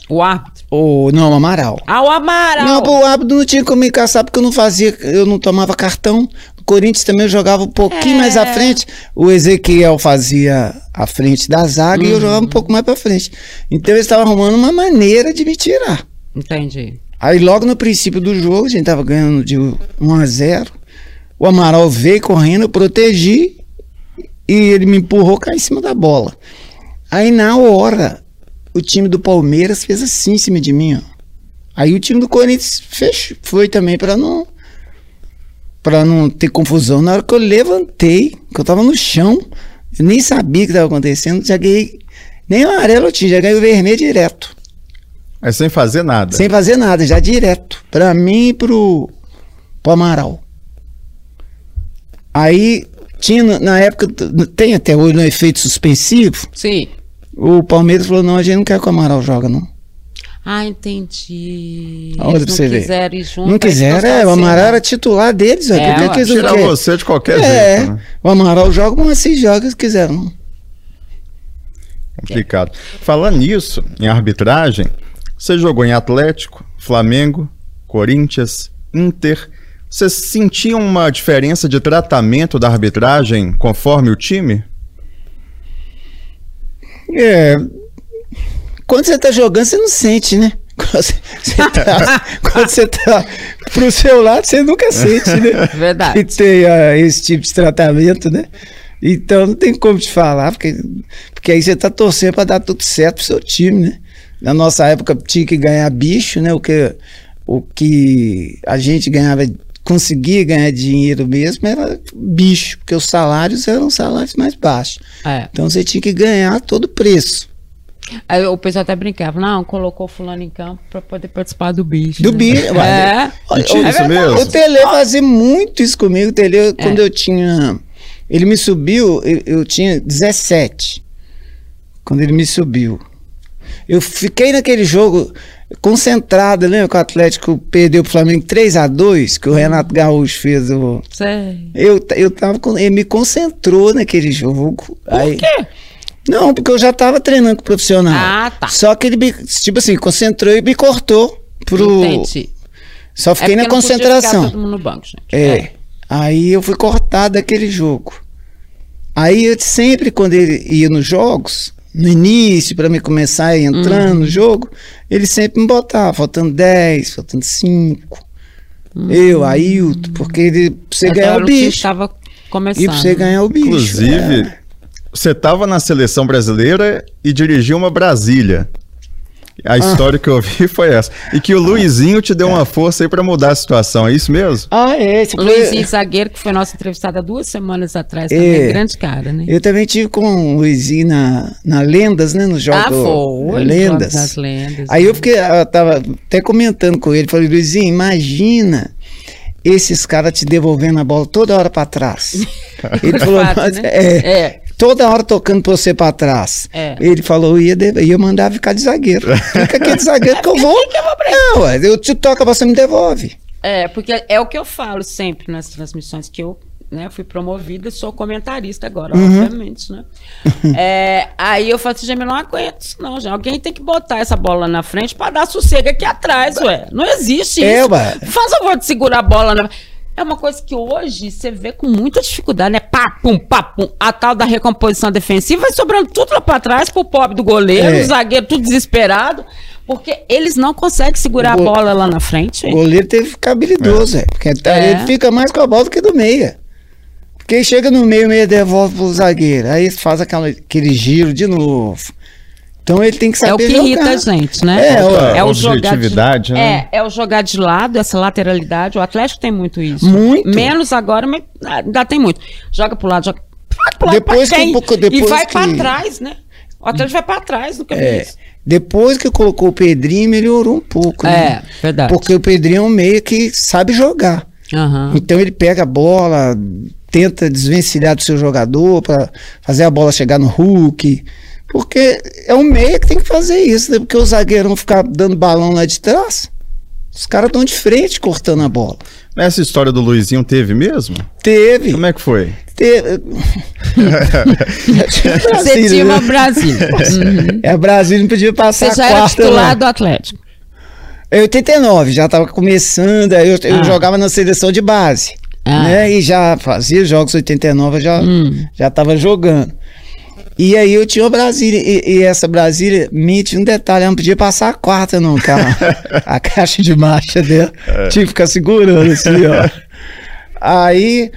O árbitro. Ou não, o Amaral. Ah, o Amaral. Não, o árbitro não tinha como me caçar porque eu não fazia, eu não tomava cartão. Corinthians também jogava um pouquinho É. mais à frente. O Ezequiel fazia a frente da zaga e eu jogava um pouco mais pra frente. Então eles estavam arrumando uma maneira de me tirar. Entendi. Aí logo no princípio do jogo, a gente tava ganhando de 1 a 0. O Amaral veio correndo, eu protegi e ele me empurrou cair em cima da bola. Aí na hora, o time do Palmeiras fez assim em cima de mim, ó. Aí o time do Corinthians fechou, foi também pra não para não ter confusão. Na hora que eu levantei, que eu tava no chão, eu nem sabia o que tava acontecendo, já ganhei nem o amarelo eu tinha, já ganhei o vermelho direto. Mas sem fazer nada. Sem fazer nada, já direto. Pra mim e pro, pro Amaral. Aí, tinha na- época, tem até hoje no efeito suspensivo. Sim. O Palmeiras falou: não, a gente não quer que o Amaral joga, não. Ah, entendi. Olha Eles pra não você ver. quiseram ir junto. não quiseram, é, o. Amaral era titular deles. É, que que eles não Tirar querem? você de qualquer É, jeito, né? o Amaral joga, mas assim joga se quiser, não. Complicado. Falando nisso, em arbitragem, você jogou em Atlético, Flamengo, Corinthians, Inter. Você sentia uma diferença de tratamento da arbitragem conforme o time? É. Quando você tá jogando, você não sente, né? [LAUGHS] Quando você, você tá, quando você tá pro seu lado, você nunca sente, né? [LAUGHS] Verdade. Que tem ah, esse tipo de tratamento, né? Então não tem como te falar, porque, porque aí você tá torcendo pra dar tudo certo pro seu time, né? Na nossa época tinha que ganhar bicho, né? O que, o que a gente ganhava, conseguia ganhar dinheiro mesmo era bicho, porque os salários eram salários mais baixos. É. Então você tinha que ganhar todo preço. Aí o pessoal até brincava, não, colocou fulano em campo pra poder participar do bicho. Do né? bicho, É. Olha, o- isso mesmo? O Tele fazia muito isso comigo. O Tele, É. quando eu tinha. Ele me subiu, eu, eu tinha 17. Quando ele me subiu. Eu fiquei naquele jogo concentrado, lembra que o Atlético perdeu pro Flamengo 3 a 2 que o Renato Gaúcho fez o. Sei. Eu, eu tava com. Ele me concentrou naquele jogo. Por quê? Não, porque eu já tava treinando com o profissional. Ah, tá. Só que ele me, tipo assim, concentrou e me cortou pro. Entendi. Só fiquei é na concentração. todo mundo no banco, gente. É. Aí eu fui cortado daquele jogo. Aí eu sempre, quando ele ia nos jogos, no início, para me começar a entrar Uhum. no jogo, ele sempre me botava, faltando 10, faltando 5. Eu, Ailton, porque ele, pra você ganhar o bicho. Estava começando. E pra você ganhar o bicho. Inclusive, é. Você estava na seleção brasileira e dirigiu uma Brasília. A história que eu ouvi [LAUGHS] foi essa. E que o Luizinho te deu uma força aí pra mudar a situação, é isso mesmo? Ah, é. Esse foi- Luizinho Zagueiro, que foi nossa entrevistada duas semanas atrás, É. também grande cara, né? Eu também tive com o Luizinho na, na Lendas, né? No jogo ah, foi. Lendas. Das lendas. Aí eu fiquei, eu tava até comentando com ele, falei, Luizinho, imagina esses caras te devolvendo a bola toda hora pra trás. [LAUGHS] Ele falou, Fato, "Mas, né? é, É. toda hora tocando pra você pra trás. É. Ele falou, ia, ia mandar ficar de zagueiro. [LAUGHS] Fica aqui de zagueiro que eu [LAUGHS] vou. Não, ué, eu te toco, você me devolve. É, porque é o que eu falo sempre nas transmissões que eu né, fui promovida, sou comentarista agora, Uhum. obviamente, né? [LAUGHS] É, aí eu falo assim, Jamil, não aguento isso não, já. Alguém tem que botar essa bola na frente pra dar sossego aqui atrás, ué. Não existe É, isso. ué. Faz favor de segurar a bola na... É uma coisa que hoje você vê com muita dificuldade, né? Pá, pum, pá, pum. A tal da recomposição defensiva vai sobrando tudo lá pra trás pro pobre do goleiro, É. o zagueiro tudo desesperado, porque eles não conseguem segurar a bola lá na frente. O goleiro teve que ficar habilidoso, é. Porque tá- É. ele fica mais com a bola do que do meia. Porque chega no meio, o meia devolve pro zagueiro. Aí faz aquela, aquele giro de novo. Então ele tem que saber É o que jogar. irrita a gente, né? É, ué. o jogar de, Objetividade, né? é, é o jogar de lado, essa lateralidade. O Atlético tem muito isso. Muito. Menos agora, mas ainda tem muito. Joga pro lado, joga pro lado, Depois que um pouco- E depois vai que- pra trás, né? O Atlético vai pra trás no É. caminho. Depois que colocou o Pedrinho, melhorou um pouco. né? É, verdade. Porque o Pedrinho é um meia que sabe jogar. Aham. Então ele pega a bola, tenta desvencilhar do seu jogador para fazer a bola chegar no Hulk. Porque é um meia que tem que fazer isso, né? Porque o zagueiro não ficar dando balão lá de trás. Os caras estão de frente cortando a bola. Essa história do Luizinho teve mesmo? Teve. Como é que foi? teve... [LAUGHS] Você tinha uma né? Brasília. Uhum. É, a Brasília não podia passar Você já era titular não. do Atlético. Em 89, já estava começando, aí eu, eu Ah. jogava na seleção de base. Ah. Né? E já fazia jogos 89, eu já Hum. já estava jogando. E aí eu tinha o Brasília, e, e essa Brasília, me tinha um detalhe, ela não podia passar a quarta nunca. a, [LAUGHS] a caixa de marcha dela. Tinha que ficar segurando assim, ó. [LAUGHS] Aí,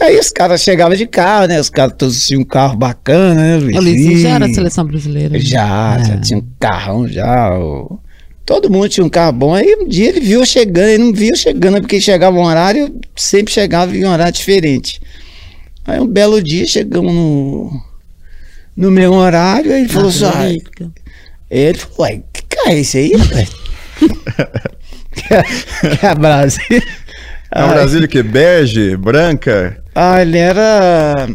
aí os caras chegavam de carro, né? Os caras todos tinham um carro bacana, né? Luizinho já era Luizinho? seleção brasileira. né? Já, É. já tinha um carrão já. o- Todo mundo tinha um carro bom. Aí um dia ele viu eu chegando, ele não viu eu chegando, porque chegava um horário, eu sempre chegava em um horário diferente. Aí um belo dia chegamos no, no meu horário, ele falou assim, "Ah", ele falou, uai, que carro é esse aí, rapaz? que [LAUGHS] é a Brasília. É Brasília que bege, branca? Ah, ele era.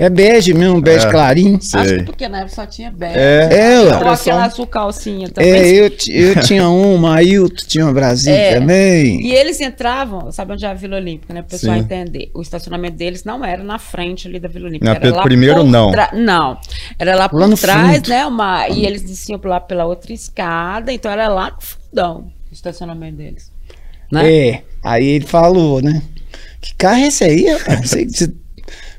É bege mesmo, bege É. clarinho. Acho que Sei. porque na época só tinha bege. É. É. Ou aquela azul calcinha também. É, eu, eu tinha uma, Ailton tinha uma Brasília É. também. E eles entravam, sabe onde é a Vila Olímpica, né? Para o pessoal Sim. entender. O estacionamento deles não era na frente ali da Vila Olímpica. Na era por não. tra- Não. Era lá por Lá no trás, fundo. né? Uma... E eles desciam lá pela outra escada. Então era lá no fundão o estacionamento deles. Né? É, aí ele falou, né? Que carro é esse aí, rapaz? Não sei que você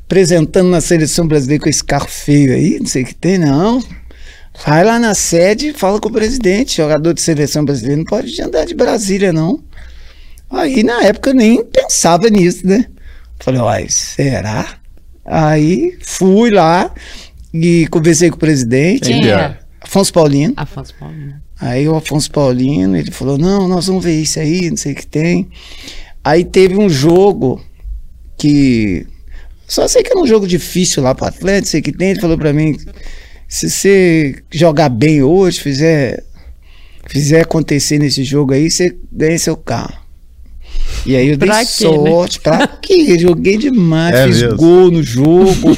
apresentando na seleção brasileira com esse carro feio aí, não sei o que tem, não. Vai lá na sede e fala com o presidente. Jogador de seleção brasileira não pode andar de Brasília, não. Aí na época eu nem pensava nisso, né? Falei, uai, será? Aí fui lá e conversei com o presidente, Quem? Afonso Paulino. Afonso Paulino. Aí o Afonso Paulino, ele falou, não, nós vamos ver isso aí, não sei o que tem. Aí teve um jogo que. Só sei que era um jogo difícil lá pro Atlético, sei que tem. Ele falou pra mim: se você jogar bem hoje, fizer, fizer acontecer nesse jogo aí, você ganha seu carro. E aí eu dei Pra quê, né? sorte, pra quê? Joguei demais, É fiz mesmo? gol no jogo.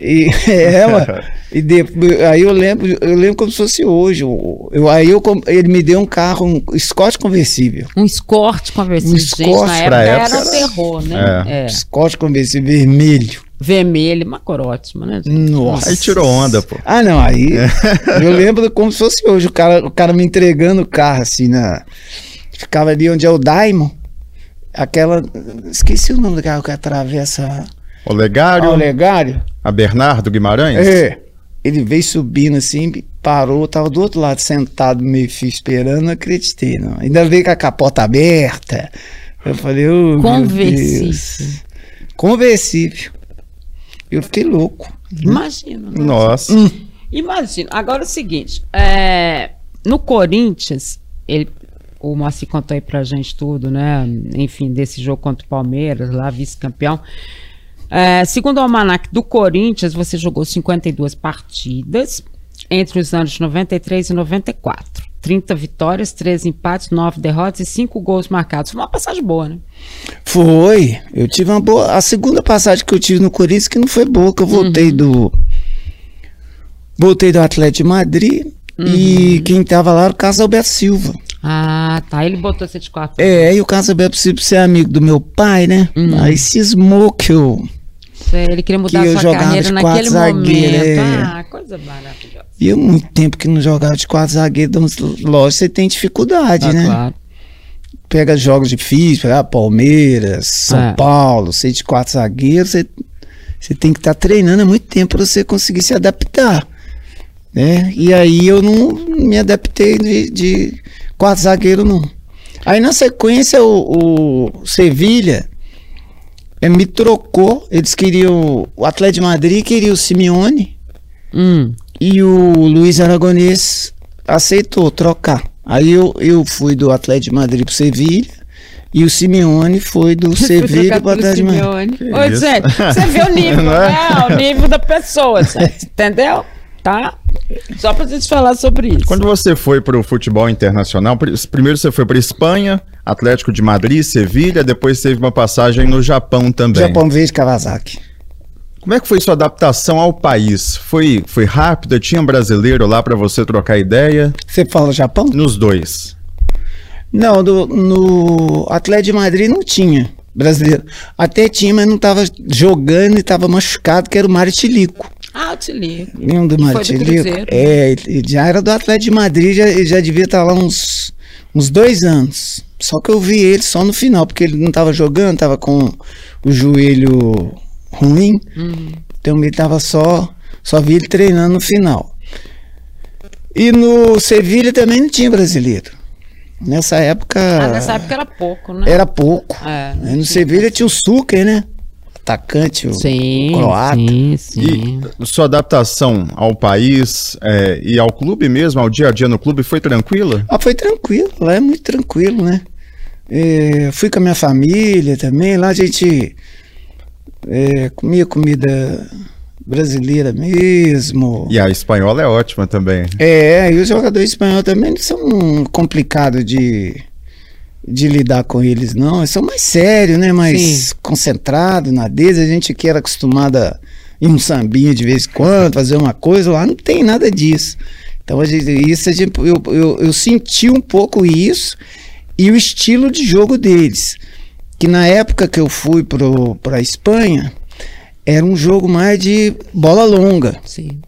E, [LAUGHS] é, [LAUGHS] ué. e depois, aí eu lembro, eu lembro como se fosse hoje. Eu, eu- aí eu, ele me deu um carro, um Scott conversível. Um escorte conversível. Um gente, escorte na pra época, época era um terror, né? É. Scott conversível vermelho. Vermelho, uma cor ótima, né? Nossa. Aí tirou onda, pô. Ah, não, aí [LAUGHS] eu lembro como se fosse hoje, o cara, o cara me entregando o carro assim na ficava ali onde é o Daimon. Aquela esqueci o nome do carro que atravessa O Legário, ah, o Legário. a Bernardo Guimarães? É. Ele veio subindo assim, parou, tava do outro lado sentado, meio fio esperando, não acreditei, não. Ainda veio com a capota aberta. Eu falei, ô, meu Conversível. Conversível. Eu fiquei louco. Imagina. né? Nossa. Imagina. Agora é o seguinte: é, no Corinthians, ele, o Moacir contou aí pra gente tudo, né? Enfim, desse jogo contra o Palmeiras, lá vice-campeão. É, segundo o Almanac do Corinthians, você jogou 52 partidas entre os anos de 93 e 94. 30 vitórias, 13 empates, 9 derrotas e 5 gols marcados. Foi uma passagem boa, né? Foi. Eu tive uma boa. A segunda passagem que eu tive no Corinthians que não foi boa, que eu voltei do. Voltei do Atlético de Madrid e quem tava lá era o Carlos Alberto Silva. Ah, tá. Ele botou você de quatro. É, e o Carlos Alberto Silva ser amigo do meu pai, né? Aí cismou que eu. Ele queria mudar que sua jogava carreira de naquele zagueiro, momento. é. Ah, coisa maravilhosa. E eu muito tempo que não jogava de quatro zagueiros, lógico, você tem dificuldade, Ah, né? claro. Pega jogos difíceis, pega Palmeiras, São É. Paulo, ser de quatro zagueiros, você, você tem que estar treinando há muito tempo para você conseguir se adaptar. Né? E aí eu não me adaptei de, de quatro zagueiros, não. Aí na sequência o, o Sevilha me trocou, eles queriam, o Atlético de Madrid queria o Simeone, Hum. e o Luiz Aragonês aceitou trocar. Aí eu, eu fui do Atlético de Madrid pro Sevilha e o Simeone foi do [LAUGHS] Sevilha pro Atlético de Madrid. Ô, isso? gente, você vê o [LAUGHS] nível, é? né? O nível da pessoa, gente, entendeu? Tá? Só pra gente falar sobre isso. Quando você foi para o futebol internacional, pri- primeiro você foi para Espanha, Atlético de Madrid, Sevilha, depois teve uma passagem no Japão também. Japão Verde Kawasaki. Como é que foi sua adaptação ao país? Foi, foi rápida? Tinha um brasileiro lá para você trocar ideia? Você fala Japão? Nos dois. Não, do- no Atlético de Madrid não tinha brasileiro. Até tinha, mas não tava jogando e tava machucado, que era o Mário Tilico. Ah, eu te ligo. Lembra do Foi Mário do Tilico? Cruzeiro. É, já era do Atlético de Madrid, já, já devia estar lá uns, uns dois anos. Só que eu vi ele só no final, porque ele não tava jogando, tava com o joelho ruim. Uhum. Então ele tava só, só vi ele treinando no final. E no Sevilha também não tinha brasileiro. Nessa época. Ah, nessa época era pouco, né? Era pouco. É, Aí no Sevilha tinha o Suker, né? Atacante, o Sim, croata. sim, sim. E sua adaptação ao país é, e ao clube mesmo, ao dia a dia no clube, foi tranquila? Ah, foi tranquilo, lá é muito tranquilo, né? É, fui com a minha família também, lá a gente é, comia comida brasileira mesmo. E a espanhola é ótima também. É, e os jogadores espanhóis também não são complicados de, de lidar com eles, não. Eles são mais sérios, né? Mais Sim. concentrados na deles. A gente aqui era acostumado a ir um sambinha de vez em quando, fazer uma coisa, lá não tem nada disso. Então, a gente, isso a gente, eu, eu, eu senti um pouco isso e o estilo de jogo deles. Que na época que eu fui para a Espanha, era um jogo mais de bola longa. sim.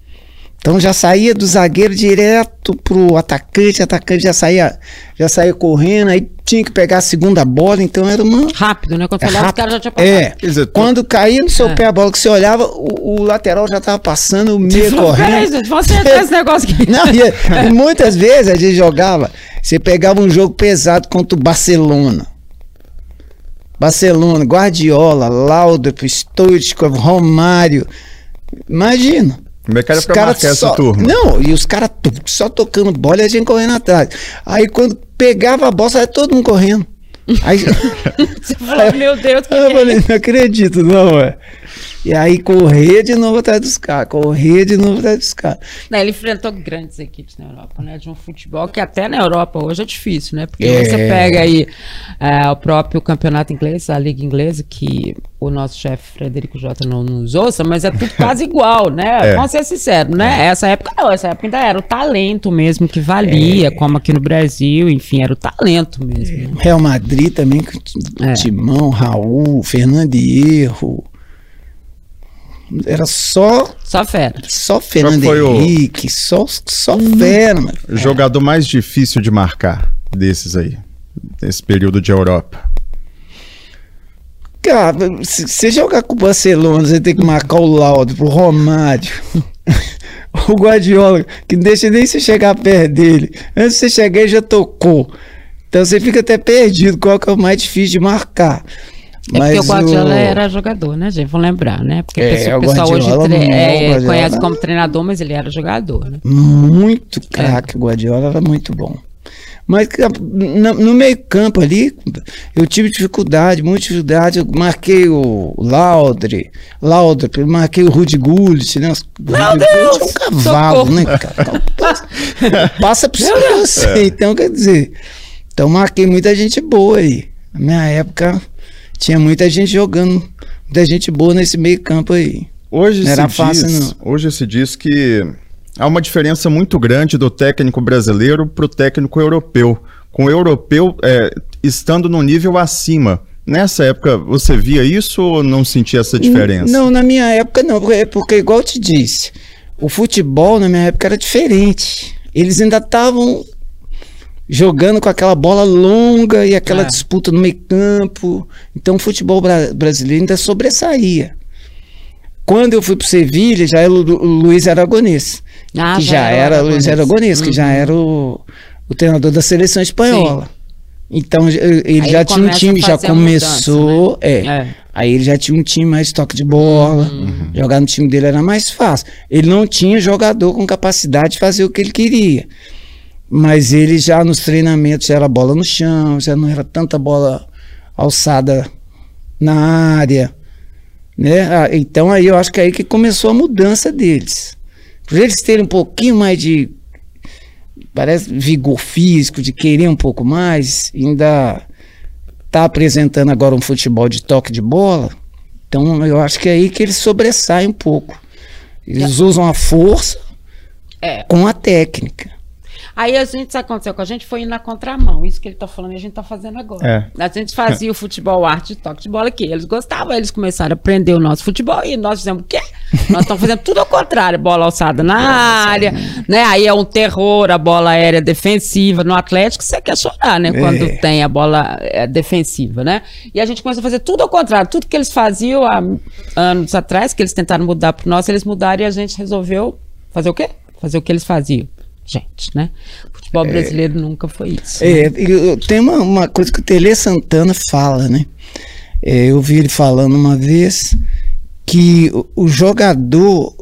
Então já saía do zagueiro direto pro atacante, o atacante já saía, já saía correndo, aí tinha que pegar a segunda bola, então era uma. Rápido, né? Quando É você olhava, os rápido. caras já tinham passado. É, tu- quando caía no seu É. pé a bola que você olhava, o, o lateral já tava passando, o meio Falou, Peraí, correndo. gente, acertar esse negócio aqui. [LAUGHS] Não, e, e muitas vezes a gente jogava, você pegava um jogo pesado contra o Barcelona. Barcelona, Guardiola, Laudrup, Stoichkov, Romário. Imagina. Como é que era Os pra caras marcar essa só- turma? Não, e os caras só tocando bola e a gente correndo atrás. Aí quando pegava a bola, saia todo mundo correndo. Aí, [LAUGHS] Você falou, meu Deus, [LAUGHS] que eu é falei, não acredito, não, é. E aí correr de novo atrás dos caras, correr de novo atrás dos caras. Ele enfrentou grandes equipes na Europa, né? De um futebol que até na Europa hoje é difícil, né? Porque É. você pega aí é, o próprio campeonato inglês, a Liga Inglesa, que o nosso chefe Frederico Jota não nos ouça, mas é tudo quase igual, né? [LAUGHS] É. Vamos ser sinceros, né? Essa época não, essa época ainda era o talento mesmo que valia, como aqui no Brasil, enfim, era o talento mesmo. né? Real Madrid também, É. Timão, Raul, Fernando Hierro. Era só, Só fera. só Fernando foi o- Henrique, só, só Uhum. fera, mano. O jogador mais difícil de marcar desses aí, desse período de Europa. Cara, se você jogar com o Barcelona, você tem que marcar o Laudo, o Romário, [LAUGHS] o Guardiola, que não deixa nem você chegar perto dele. Antes de você chegar, ele já tocou. Então você fica até perdido qual que é o mais difícil de marcar. É Mas porque o Guardiola o- era jogador, né, gente? Vamos lembrar, né? Porque É, o pessoal hoje tre- é, conhece como treinador, mas ele era jogador, né? Muito craque, o Guardiola era muito bom. Mas que- no, meio campo ali, eu tive dificuldade, muita dificuldade. Eu marquei o Laudre, Laudre, eu marquei o Rudy Gullit, né? Meu Rudy Deus! Gullit é um cavalo, Socorro! né, cara? Passa, passa por cima de você. Então, quer dizer, então marquei muita gente boa aí. Na minha época, tinha muita gente jogando, muita gente boa nesse meio campo aí. Hoje Não era se fácil, diz, hoje se diz que há uma diferença muito grande do técnico brasileiro para o técnico europeu. Com o europeu é, estando no nível acima. Nessa época, você via isso ou não sentia essa diferença? Não, na minha época não, porque, porque igual eu te disse, o futebol na minha época era diferente. Eles ainda estavam jogando com aquela bola longa e aquela É. disputa no meio campo. Então o futebol bra- brasileiro ainda sobressaía. Quando eu fui para o Sevilha, já era o, Lu- o Luiz Aragonês. Ah, que já, era o era Luiz Aragonês. Aragonês, que já Uhum. era o, o treinador da seleção espanhola. Então eh, ele Aí já ele tinha um time, já a mudança, começou. é, É. Aí ele já tinha um time mais toque de bola. Jogar no time dele era mais fácil. Ele não tinha jogador com capacidade de fazer o que ele queria. Mas ele já nos treinamentos já era bola no chão, já não era tanta bola alçada na área. Né? Ah, Então aí eu acho que é aí que começou a mudança deles. Por eles terem um pouquinho mais de parece vigor físico, de querer um pouco mais, ainda tá apresentando agora um futebol de toque de bola. Então eu acho que é aí que eles sobressaem um pouco. Eles usam a força É. com a técnica. Aí a gente, sabe o que aconteceu? Com a gente foi indo na contramão. Isso que ele tá falando, a gente tá fazendo agora. A gente fazia o futebol arte de toque de bola aqui. Eles gostavam, eles começaram a aprender o nosso futebol e nós fizemos o quê? Nós estamos fazendo tudo ao contrário. Bola alçada na área, né? Aí é um terror, a bola aérea defensiva. No Atlético, você quer chorar, né? Quando É. tem a bola é, defensiva, né? E a gente começou a fazer tudo ao contrário. Tudo que eles faziam há anos atrás, que eles tentaram mudar pro nosso, eles mudaram e a gente resolveu fazer o quê? Fazer o que eles faziam. Gente, né? Futebol brasileiro nunca foi isso. É, e eu- tem uma, uma coisa que o Tele Santana fala, né? É, eu vi ele falando uma vez que o, o jogador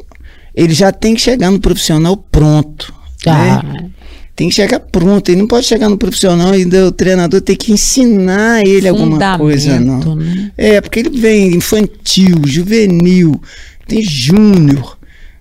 ele já tem que chegar no profissional pronto. Tá. né? Tem que chegar pronto. Ele não pode chegar no profissional e o treinador tem que ensinar ele alguma coisa, não. Né? É, porque ele vem infantil, juvenil, tem júnior.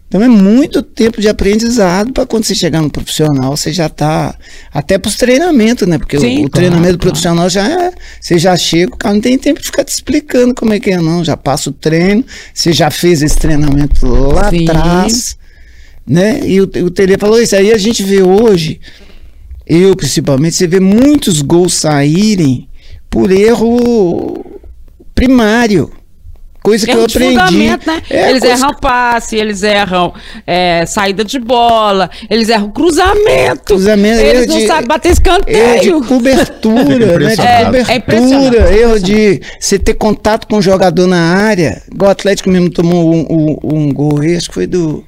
Então é muito tempo de aprendizado para quando você chegar no profissional, você já tá até para os treinamentos, né? Porque o- Sim, o, claro, treinamento claro. profissional já é, você já chega, o cara não tem tempo de ficar te explicando como é que é não, já passa o treino, você já fez esse treinamento lá Sim. atrás, né? E o, o Tele falou isso aí a gente vê hoje, eu principalmente, você vê muitos gols saírem por erro primário. Coisa que Erro eu aprendi. né? É, eles coisa erram passe, eles erram é, saída de bola, eles erram cruzamento. Cruzamento, eles erro não de- sabem bater Erro escanteio. de [LAUGHS] cobertura, né? De cobertura, É, é impressionante, erro de você ter contato com o jogador na área. Igual o Atlético mesmo tomou um, um, um gol, esse que foi do.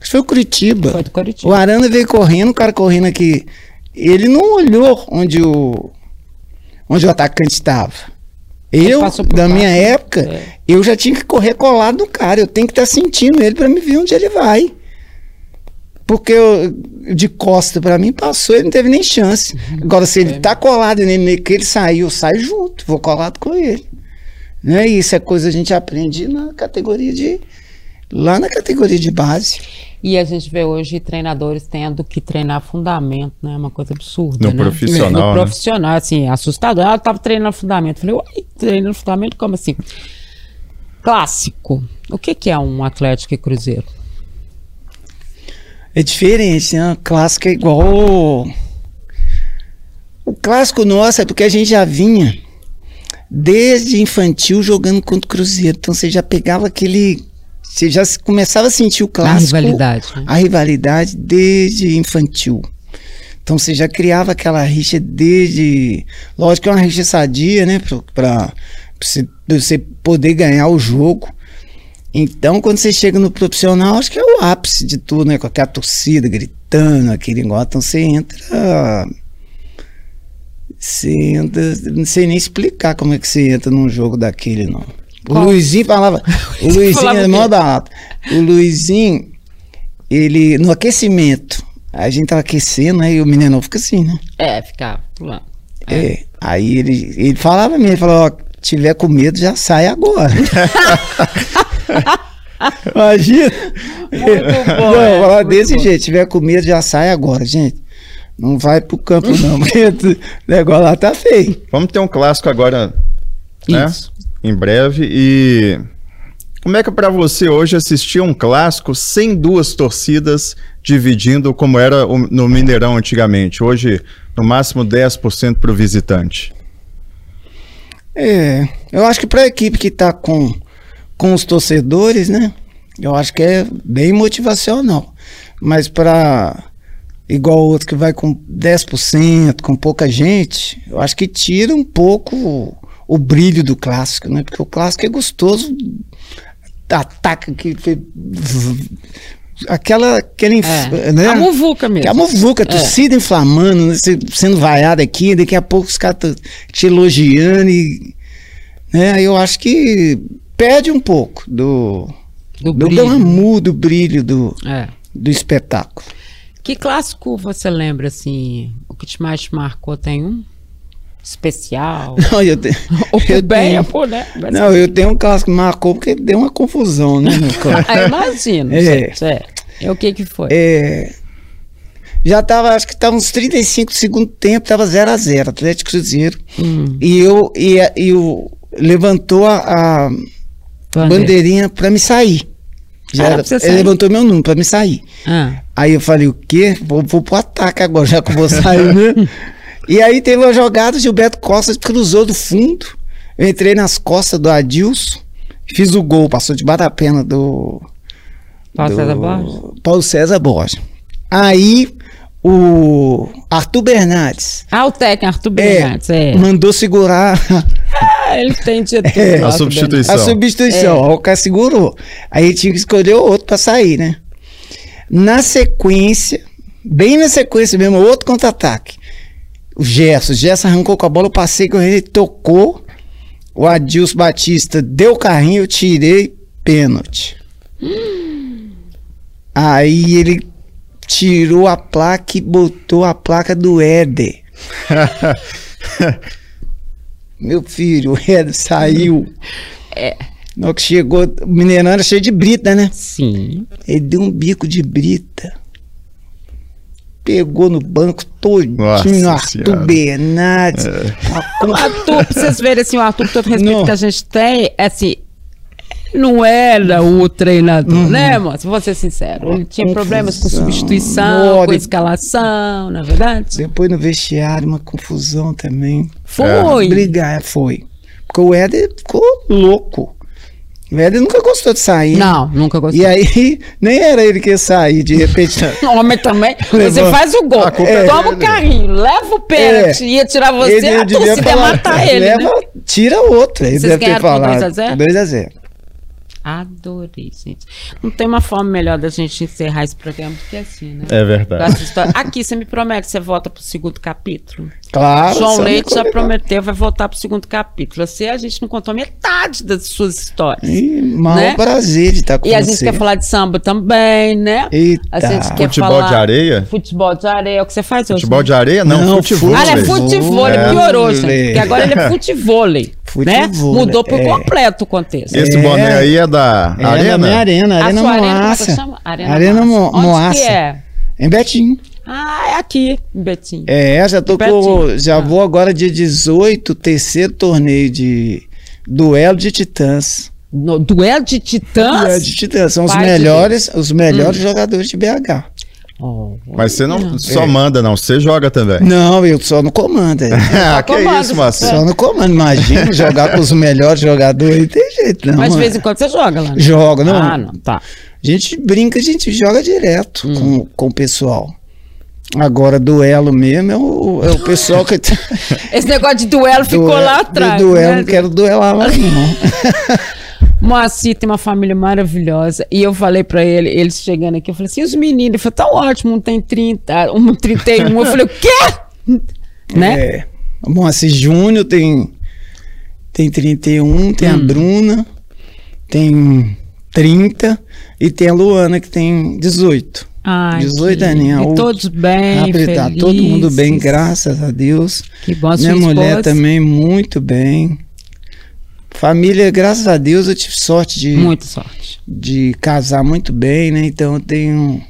Acho que foi o Curitiba. Foi do Curitiba. O Arana veio correndo, o cara correndo aqui. Ele não olhou onde o, onde o atacante estava. Eu, da minha né? época, É. eu já tinha que correr colado no cara. Eu tenho que estar sentindo ele para me ver onde ele vai. Porque eu- de costa para mim passou, ele não teve nem chance. Uhum. Agora, se É. ele tá colado nele, que ele saiu, eu saio junto, vou colado com ele. Né? E isso é coisa que a gente aprende na categoria de. Lá na categoria de base. E a gente vê hoje treinadores tendo que treinar fundamento, né? Uma coisa absurda. No né? profissional, No né? profissional, assim, assustador. Ela tava treinando fundamento. Falei, uai, treinando fundamento como assim? Clássico. O que, que é um Atlético e Cruzeiro? É diferente, né? O clássico é igual. O clássico nosso é porque a gente já vinha desde infantil jogando contra o Cruzeiro. Então você já pegava aquele. Você já começava a sentir o clássico. rivalidade, né? A rivalidade desde infantil. Então você já criava aquela rixa desde. Lógico que é uma rixa sadia, né? Pra você poder ganhar o jogo. Então, quando você chega no profissional, acho que é o ápice de tudo, né? Com aquela torcida gritando, aquele negócio. Então você entra. você entra, não sei nem explicar como é que você entra num jogo daquele, não. O? Luizinho falava, [LAUGHS] o Luizinho falava é mó barato. O Luizinho, ele, no aquecimento, a gente tava aquecendo, aí o menino fica assim, né? É, ficar pulando. É. Aí ele, ele falava mesmo, ele falou, ó, tiver com medo, já sai agora. [LAUGHS] Imagina. bom, não, é, falar muito desse bom. jeito, tiver com medo, já sai agora, gente. Não vai pro campo não, [LAUGHS] porque o negócio lá tá feio. Vamos ter um clássico agora, né? Isso. Em breve. E como é que é pra você hoje assistir um clássico sem duas torcidas dividindo como era o- no Mineirão antigamente? Hoje, no máximo 10% pro visitante. É, eu acho que pra equipe que tá com, com os torcedores, né? Eu acho que é bem motivacional. Mas pra igual o outro que vai com 10%, com pouca gente, eu acho que tira um pouco o, brilho do clássico, né? Porque o clássico é gostoso, ataca que aquela aquele É. né? A muvuca mesmo. Que a muvuca, a É. torcida inflamando, né, sendo vaiado aqui, daqui a pouco os caras te elogiando e. Né, eu acho que perde um pouco do. Do Do glamour, do brilho do, É. do espetáculo. Que clássico você lembra, assim, o que te mais te marcou? Tem um especial? [LAUGHS] Não, eu, te- [LAUGHS] Ou eu bem, tenho, pô, né? Mas- não, eu tenho um clássico que marcou porque deu uma confusão, né? No [LAUGHS] campo. Ah, imagino. É. É. O que que foi? É, já tava, acho que tava uns 35 do segundo tempo, tava 0 a 0 Atlético Cruzeiro. Hum, E eu e, e o levantou a, a bandeirinha pra me sair. Já Era era- ele sair. levantou meu número pra me sair. Ah, Aí eu falei, o quê? Vou, vou pro ataque agora, já que eu vou sair, né? E aí teve uma jogada, Gilberto Costa cruzou do fundo. Eu entrei nas costas do Adilson, fiz o gol, passou debaixo da pena do. Paulo do César Borges? Paulo César Borges. Aí o Arthur Bernardes Ah, o técnico Arthur é, Bernardes, é. mandou segurar Ah, ele tem de tudo. [LAUGHS] É, a substituição. a substituição. Aí O cara segurou. Aí tinha que escolher o outro pra sair, né? Na sequência, bem na sequência mesmo, outro contra-ataque. O Gerson. O Gerson arrancou com a bola, eu passei com ele, tocou. O Adilson Batista deu o carrinho, eu tirei pênalti. Aí ele tirou a placa e botou a placa do Éder. [LAUGHS] Meu filho, o Éder saiu. É. Na que chegou, o Mineirão era cheio de brita, né? Sim. Ele deu um bico de brita. Pegou no banco todinho, Nossa Arthur Senhora. Bernardes. uma con- Arthur, pra vocês verem assim, o Arthur, com todo o respeito Não. que a gente tem, é assim, não era o treinador, Uhum. né, moço? Vou ser sincero. Ele tinha problemas com substituição, com Olha. escalação, na verdade. Depois no vestiário, uma confusão também. Foi. Brigar, foi. Porque o Éder ficou louco. Éder nunca gostou de sair. Não, nunca gostei. E aí, [LAUGHS] nem era ele que ia sair, de repente. [LAUGHS] Homem também. Você faz o gol, A é toma o carrinho, leva o pênalti, É. ia tirar você, a devia torcida ia matar ele, leva, né? Tira outro. Ele Vocês deve ter falado. 2 a 0? 2 a 0 Adorei, gente. Não tem uma forma melhor da gente encerrar esse programa do que assim, né? É verdade. Aqui, você me promete que você volta pro segundo capítulo? Claro. João Leite já prometeu, vai voltar pro segundo capítulo. Você, a gente não contou metade das suas histórias. Ih, maior Né? prazer de estar com E a você. gente quer falar de samba também, né? Eita. A gente quer Futebol falar... de areia? Futebol de areia, é o que você faz hoje. Futebol né? de areia? Não, Não, futebol. Ah, ele é futebol, É. piorou, gente. Porque agora ele é [LAUGHS] futevôlei. Né? Mudou por é. completo o contexto. Esse É. boné aí é da É, Arena? na minha arena, Arena é Moaça. chama? Arena, Arena Mo- Moaça. Onde que é? Em Betim. Ah, é aqui, em Betim. É, já tô com, já Ah. vou agora dia 18, terceiro torneio de duelo de titãs. No duelo de titãs? Duelo de titãs são os Pai melhores, os melhores jogadores de BH. Oh, Mas você não só É. manda, não. Você joga também. Não, eu só no comando. é. [LAUGHS] ah, que comando, isso, Márcio? Só no comando, imagina jogar com os melhores jogadores, não tem jeito não. Mas de vez em quando você joga lá. né? Joga, não. Ah, não, tá. A gente brinca, a gente joga direto Hum. com, com o pessoal. Agora, duelo mesmo é o, é o pessoal que. [LAUGHS] Esse negócio de duelo ficou Duelo- lá atrás. Duelo, né? não quero duelar mais, não. [LAUGHS] Moacir tem uma família maravilhosa. E eu falei pra ele, eles chegando aqui, eu falei assim: os meninos? Ele falou: tá ótimo, um tem 30, um 31. Eu falei: o quê? [LAUGHS] né? É. Moacir Júnior tem, tem 31, tem a Hum. Bruna, tem 30 e tem a Luana que tem 18. Ai, 18 que- aninhos. E todos bem, Ah, tá todo mundo bem, graças a Deus. Que bom, Minha mulher esposa? também muito bem. Família, graças a Deus, eu tive sorte de, Muita sorte. de casar muito bem, né? Então eu tenho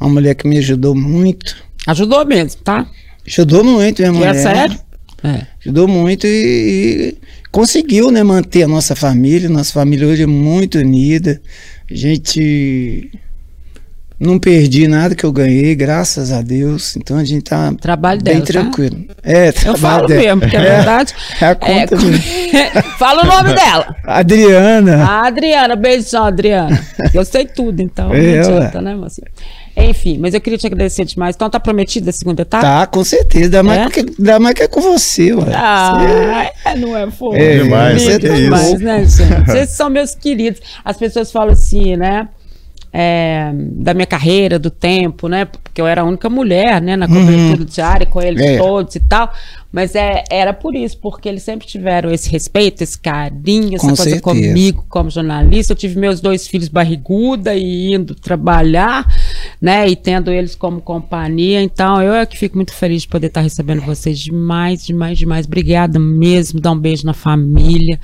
uma mulher que me ajudou muito. Ajudou mesmo, tá? Ajudou muito, minha Que mulher. é sério? É. Ajudou muito e, e conseguiu, né, manter a nossa família. Nossa família hoje é muito unida. A gente não perdi nada que eu ganhei, graças a Deus. Então a gente tá Trabalho bem dela, tá? tranquilo. É, Eu falo dela. mesmo, porque é verdade. É a conta mesmo. [LAUGHS] Fala o nome dela. Adriana. A Adriana, beijão, Adriana. Eu sei tudo, então É, não adianta, né, mocinha? Enfim, mas eu queria te agradecer demais. Então tá prometida a segunda etapa? Tá, com certeza. Ainda mais, É? porque, ainda mais que é com você, ué. Ah, é, não é fofo. É, demais, Lindo que demais, né, gente? Vocês são meus queridos. As pessoas falam assim, né? É, da minha carreira, do tempo, né? Porque eu era a única mulher, né? Na cobertura diária com eles É. todos e tal. Mas é, era por isso, porque eles sempre tiveram esse respeito, esse carinho, essa Com coisa certeza. comigo como jornalista. Eu tive meus dois filhos barriguda e indo trabalhar, né? E tendo eles como companhia. Então, eu é que fico muito feliz de poder estar recebendo vocês demais, demais, demais. Obrigada mesmo. Dá um beijo na família.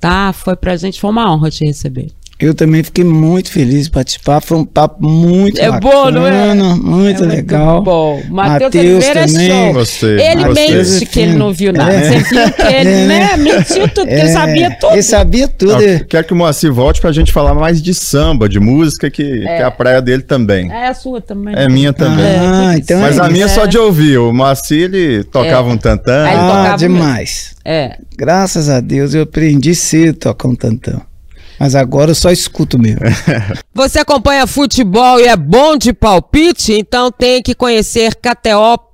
Tá? Foi pra gente, foi uma honra te receber. Eu também fiquei muito feliz de participar. Foi um papo muito É bacana, bom, não é? Muito É legal. Muito bom. Matheus é também. show. Gostei, ele gostei. mente que ele não viu nada. É. Você viu que ele, É, né? Mentiu tudo, que ele sabia tudo. Ele sabia tudo. Eu quero que o Moacir volte pra gente falar mais de samba, de música, que, que é a praia dele também. É a sua também. É minha também. Ah, É, então Mas é a minha só de ouvir. O Moacir, ele tocava É. um tantã. Aí ele Ah, tocava demais. É. Graças a Deus eu aprendi cedo a tocar um tantão. Mas agora eu só escuto mesmo. [LAUGHS] Você acompanha futebol e é bom de palpite? Então tem que conhecer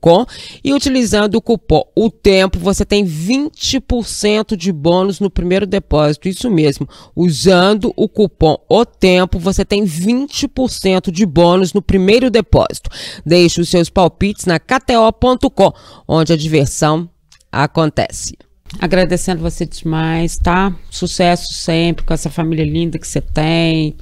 com e utilizando o cupom O Tempo, você tem 20% de bônus no primeiro depósito. Isso mesmo. Usando o cupom O Tempo, você tem 20% de bônus no primeiro depósito. Deixe os seus palpites na KTO.com, onde a diversão acontece. Agradecendo você demais, tá? Sucesso sempre com essa família linda que você tem.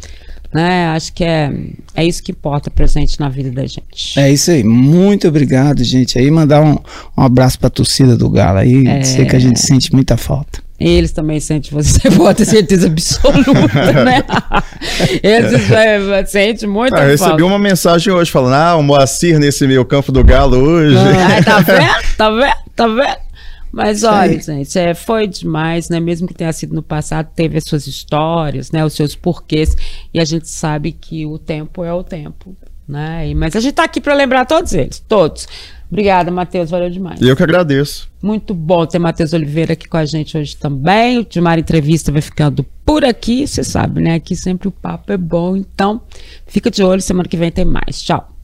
Né? Acho que é, é isso que importa pra gente na vida da gente. É isso aí. Muito obrigado, gente. Aí mandar um, um abraço pra torcida do Galo aí. É. Sei que a gente sente muita falta. Eles também sentem você, [LAUGHS] pode ter certeza absoluta, né? [LAUGHS] Eles é, sentem muita Ah, eu recebi uma mensagem hoje falando: ah, o Moacir nesse meio campo do Galo hoje. Ai, [LAUGHS] tá vendo? Tá vendo? Tá vendo? Mas olha, gente, é, foi demais, né? Mesmo que tenha sido no passado, teve as suas histórias, né? Os seus porquês. E a gente sabe que o tempo é o tempo, né? E- mas a gente tá aqui para lembrar todos eles, todos. Obrigada, Matheus, valeu demais. E eu que agradeço. Muito bom ter Matheus Oliveira aqui com a gente hoje também. O Dimar Entrevista vai ficando por aqui, você sabe, né? Aqui sempre o papo é bom. Então, fica de olho, semana que vem tem mais. Tchau.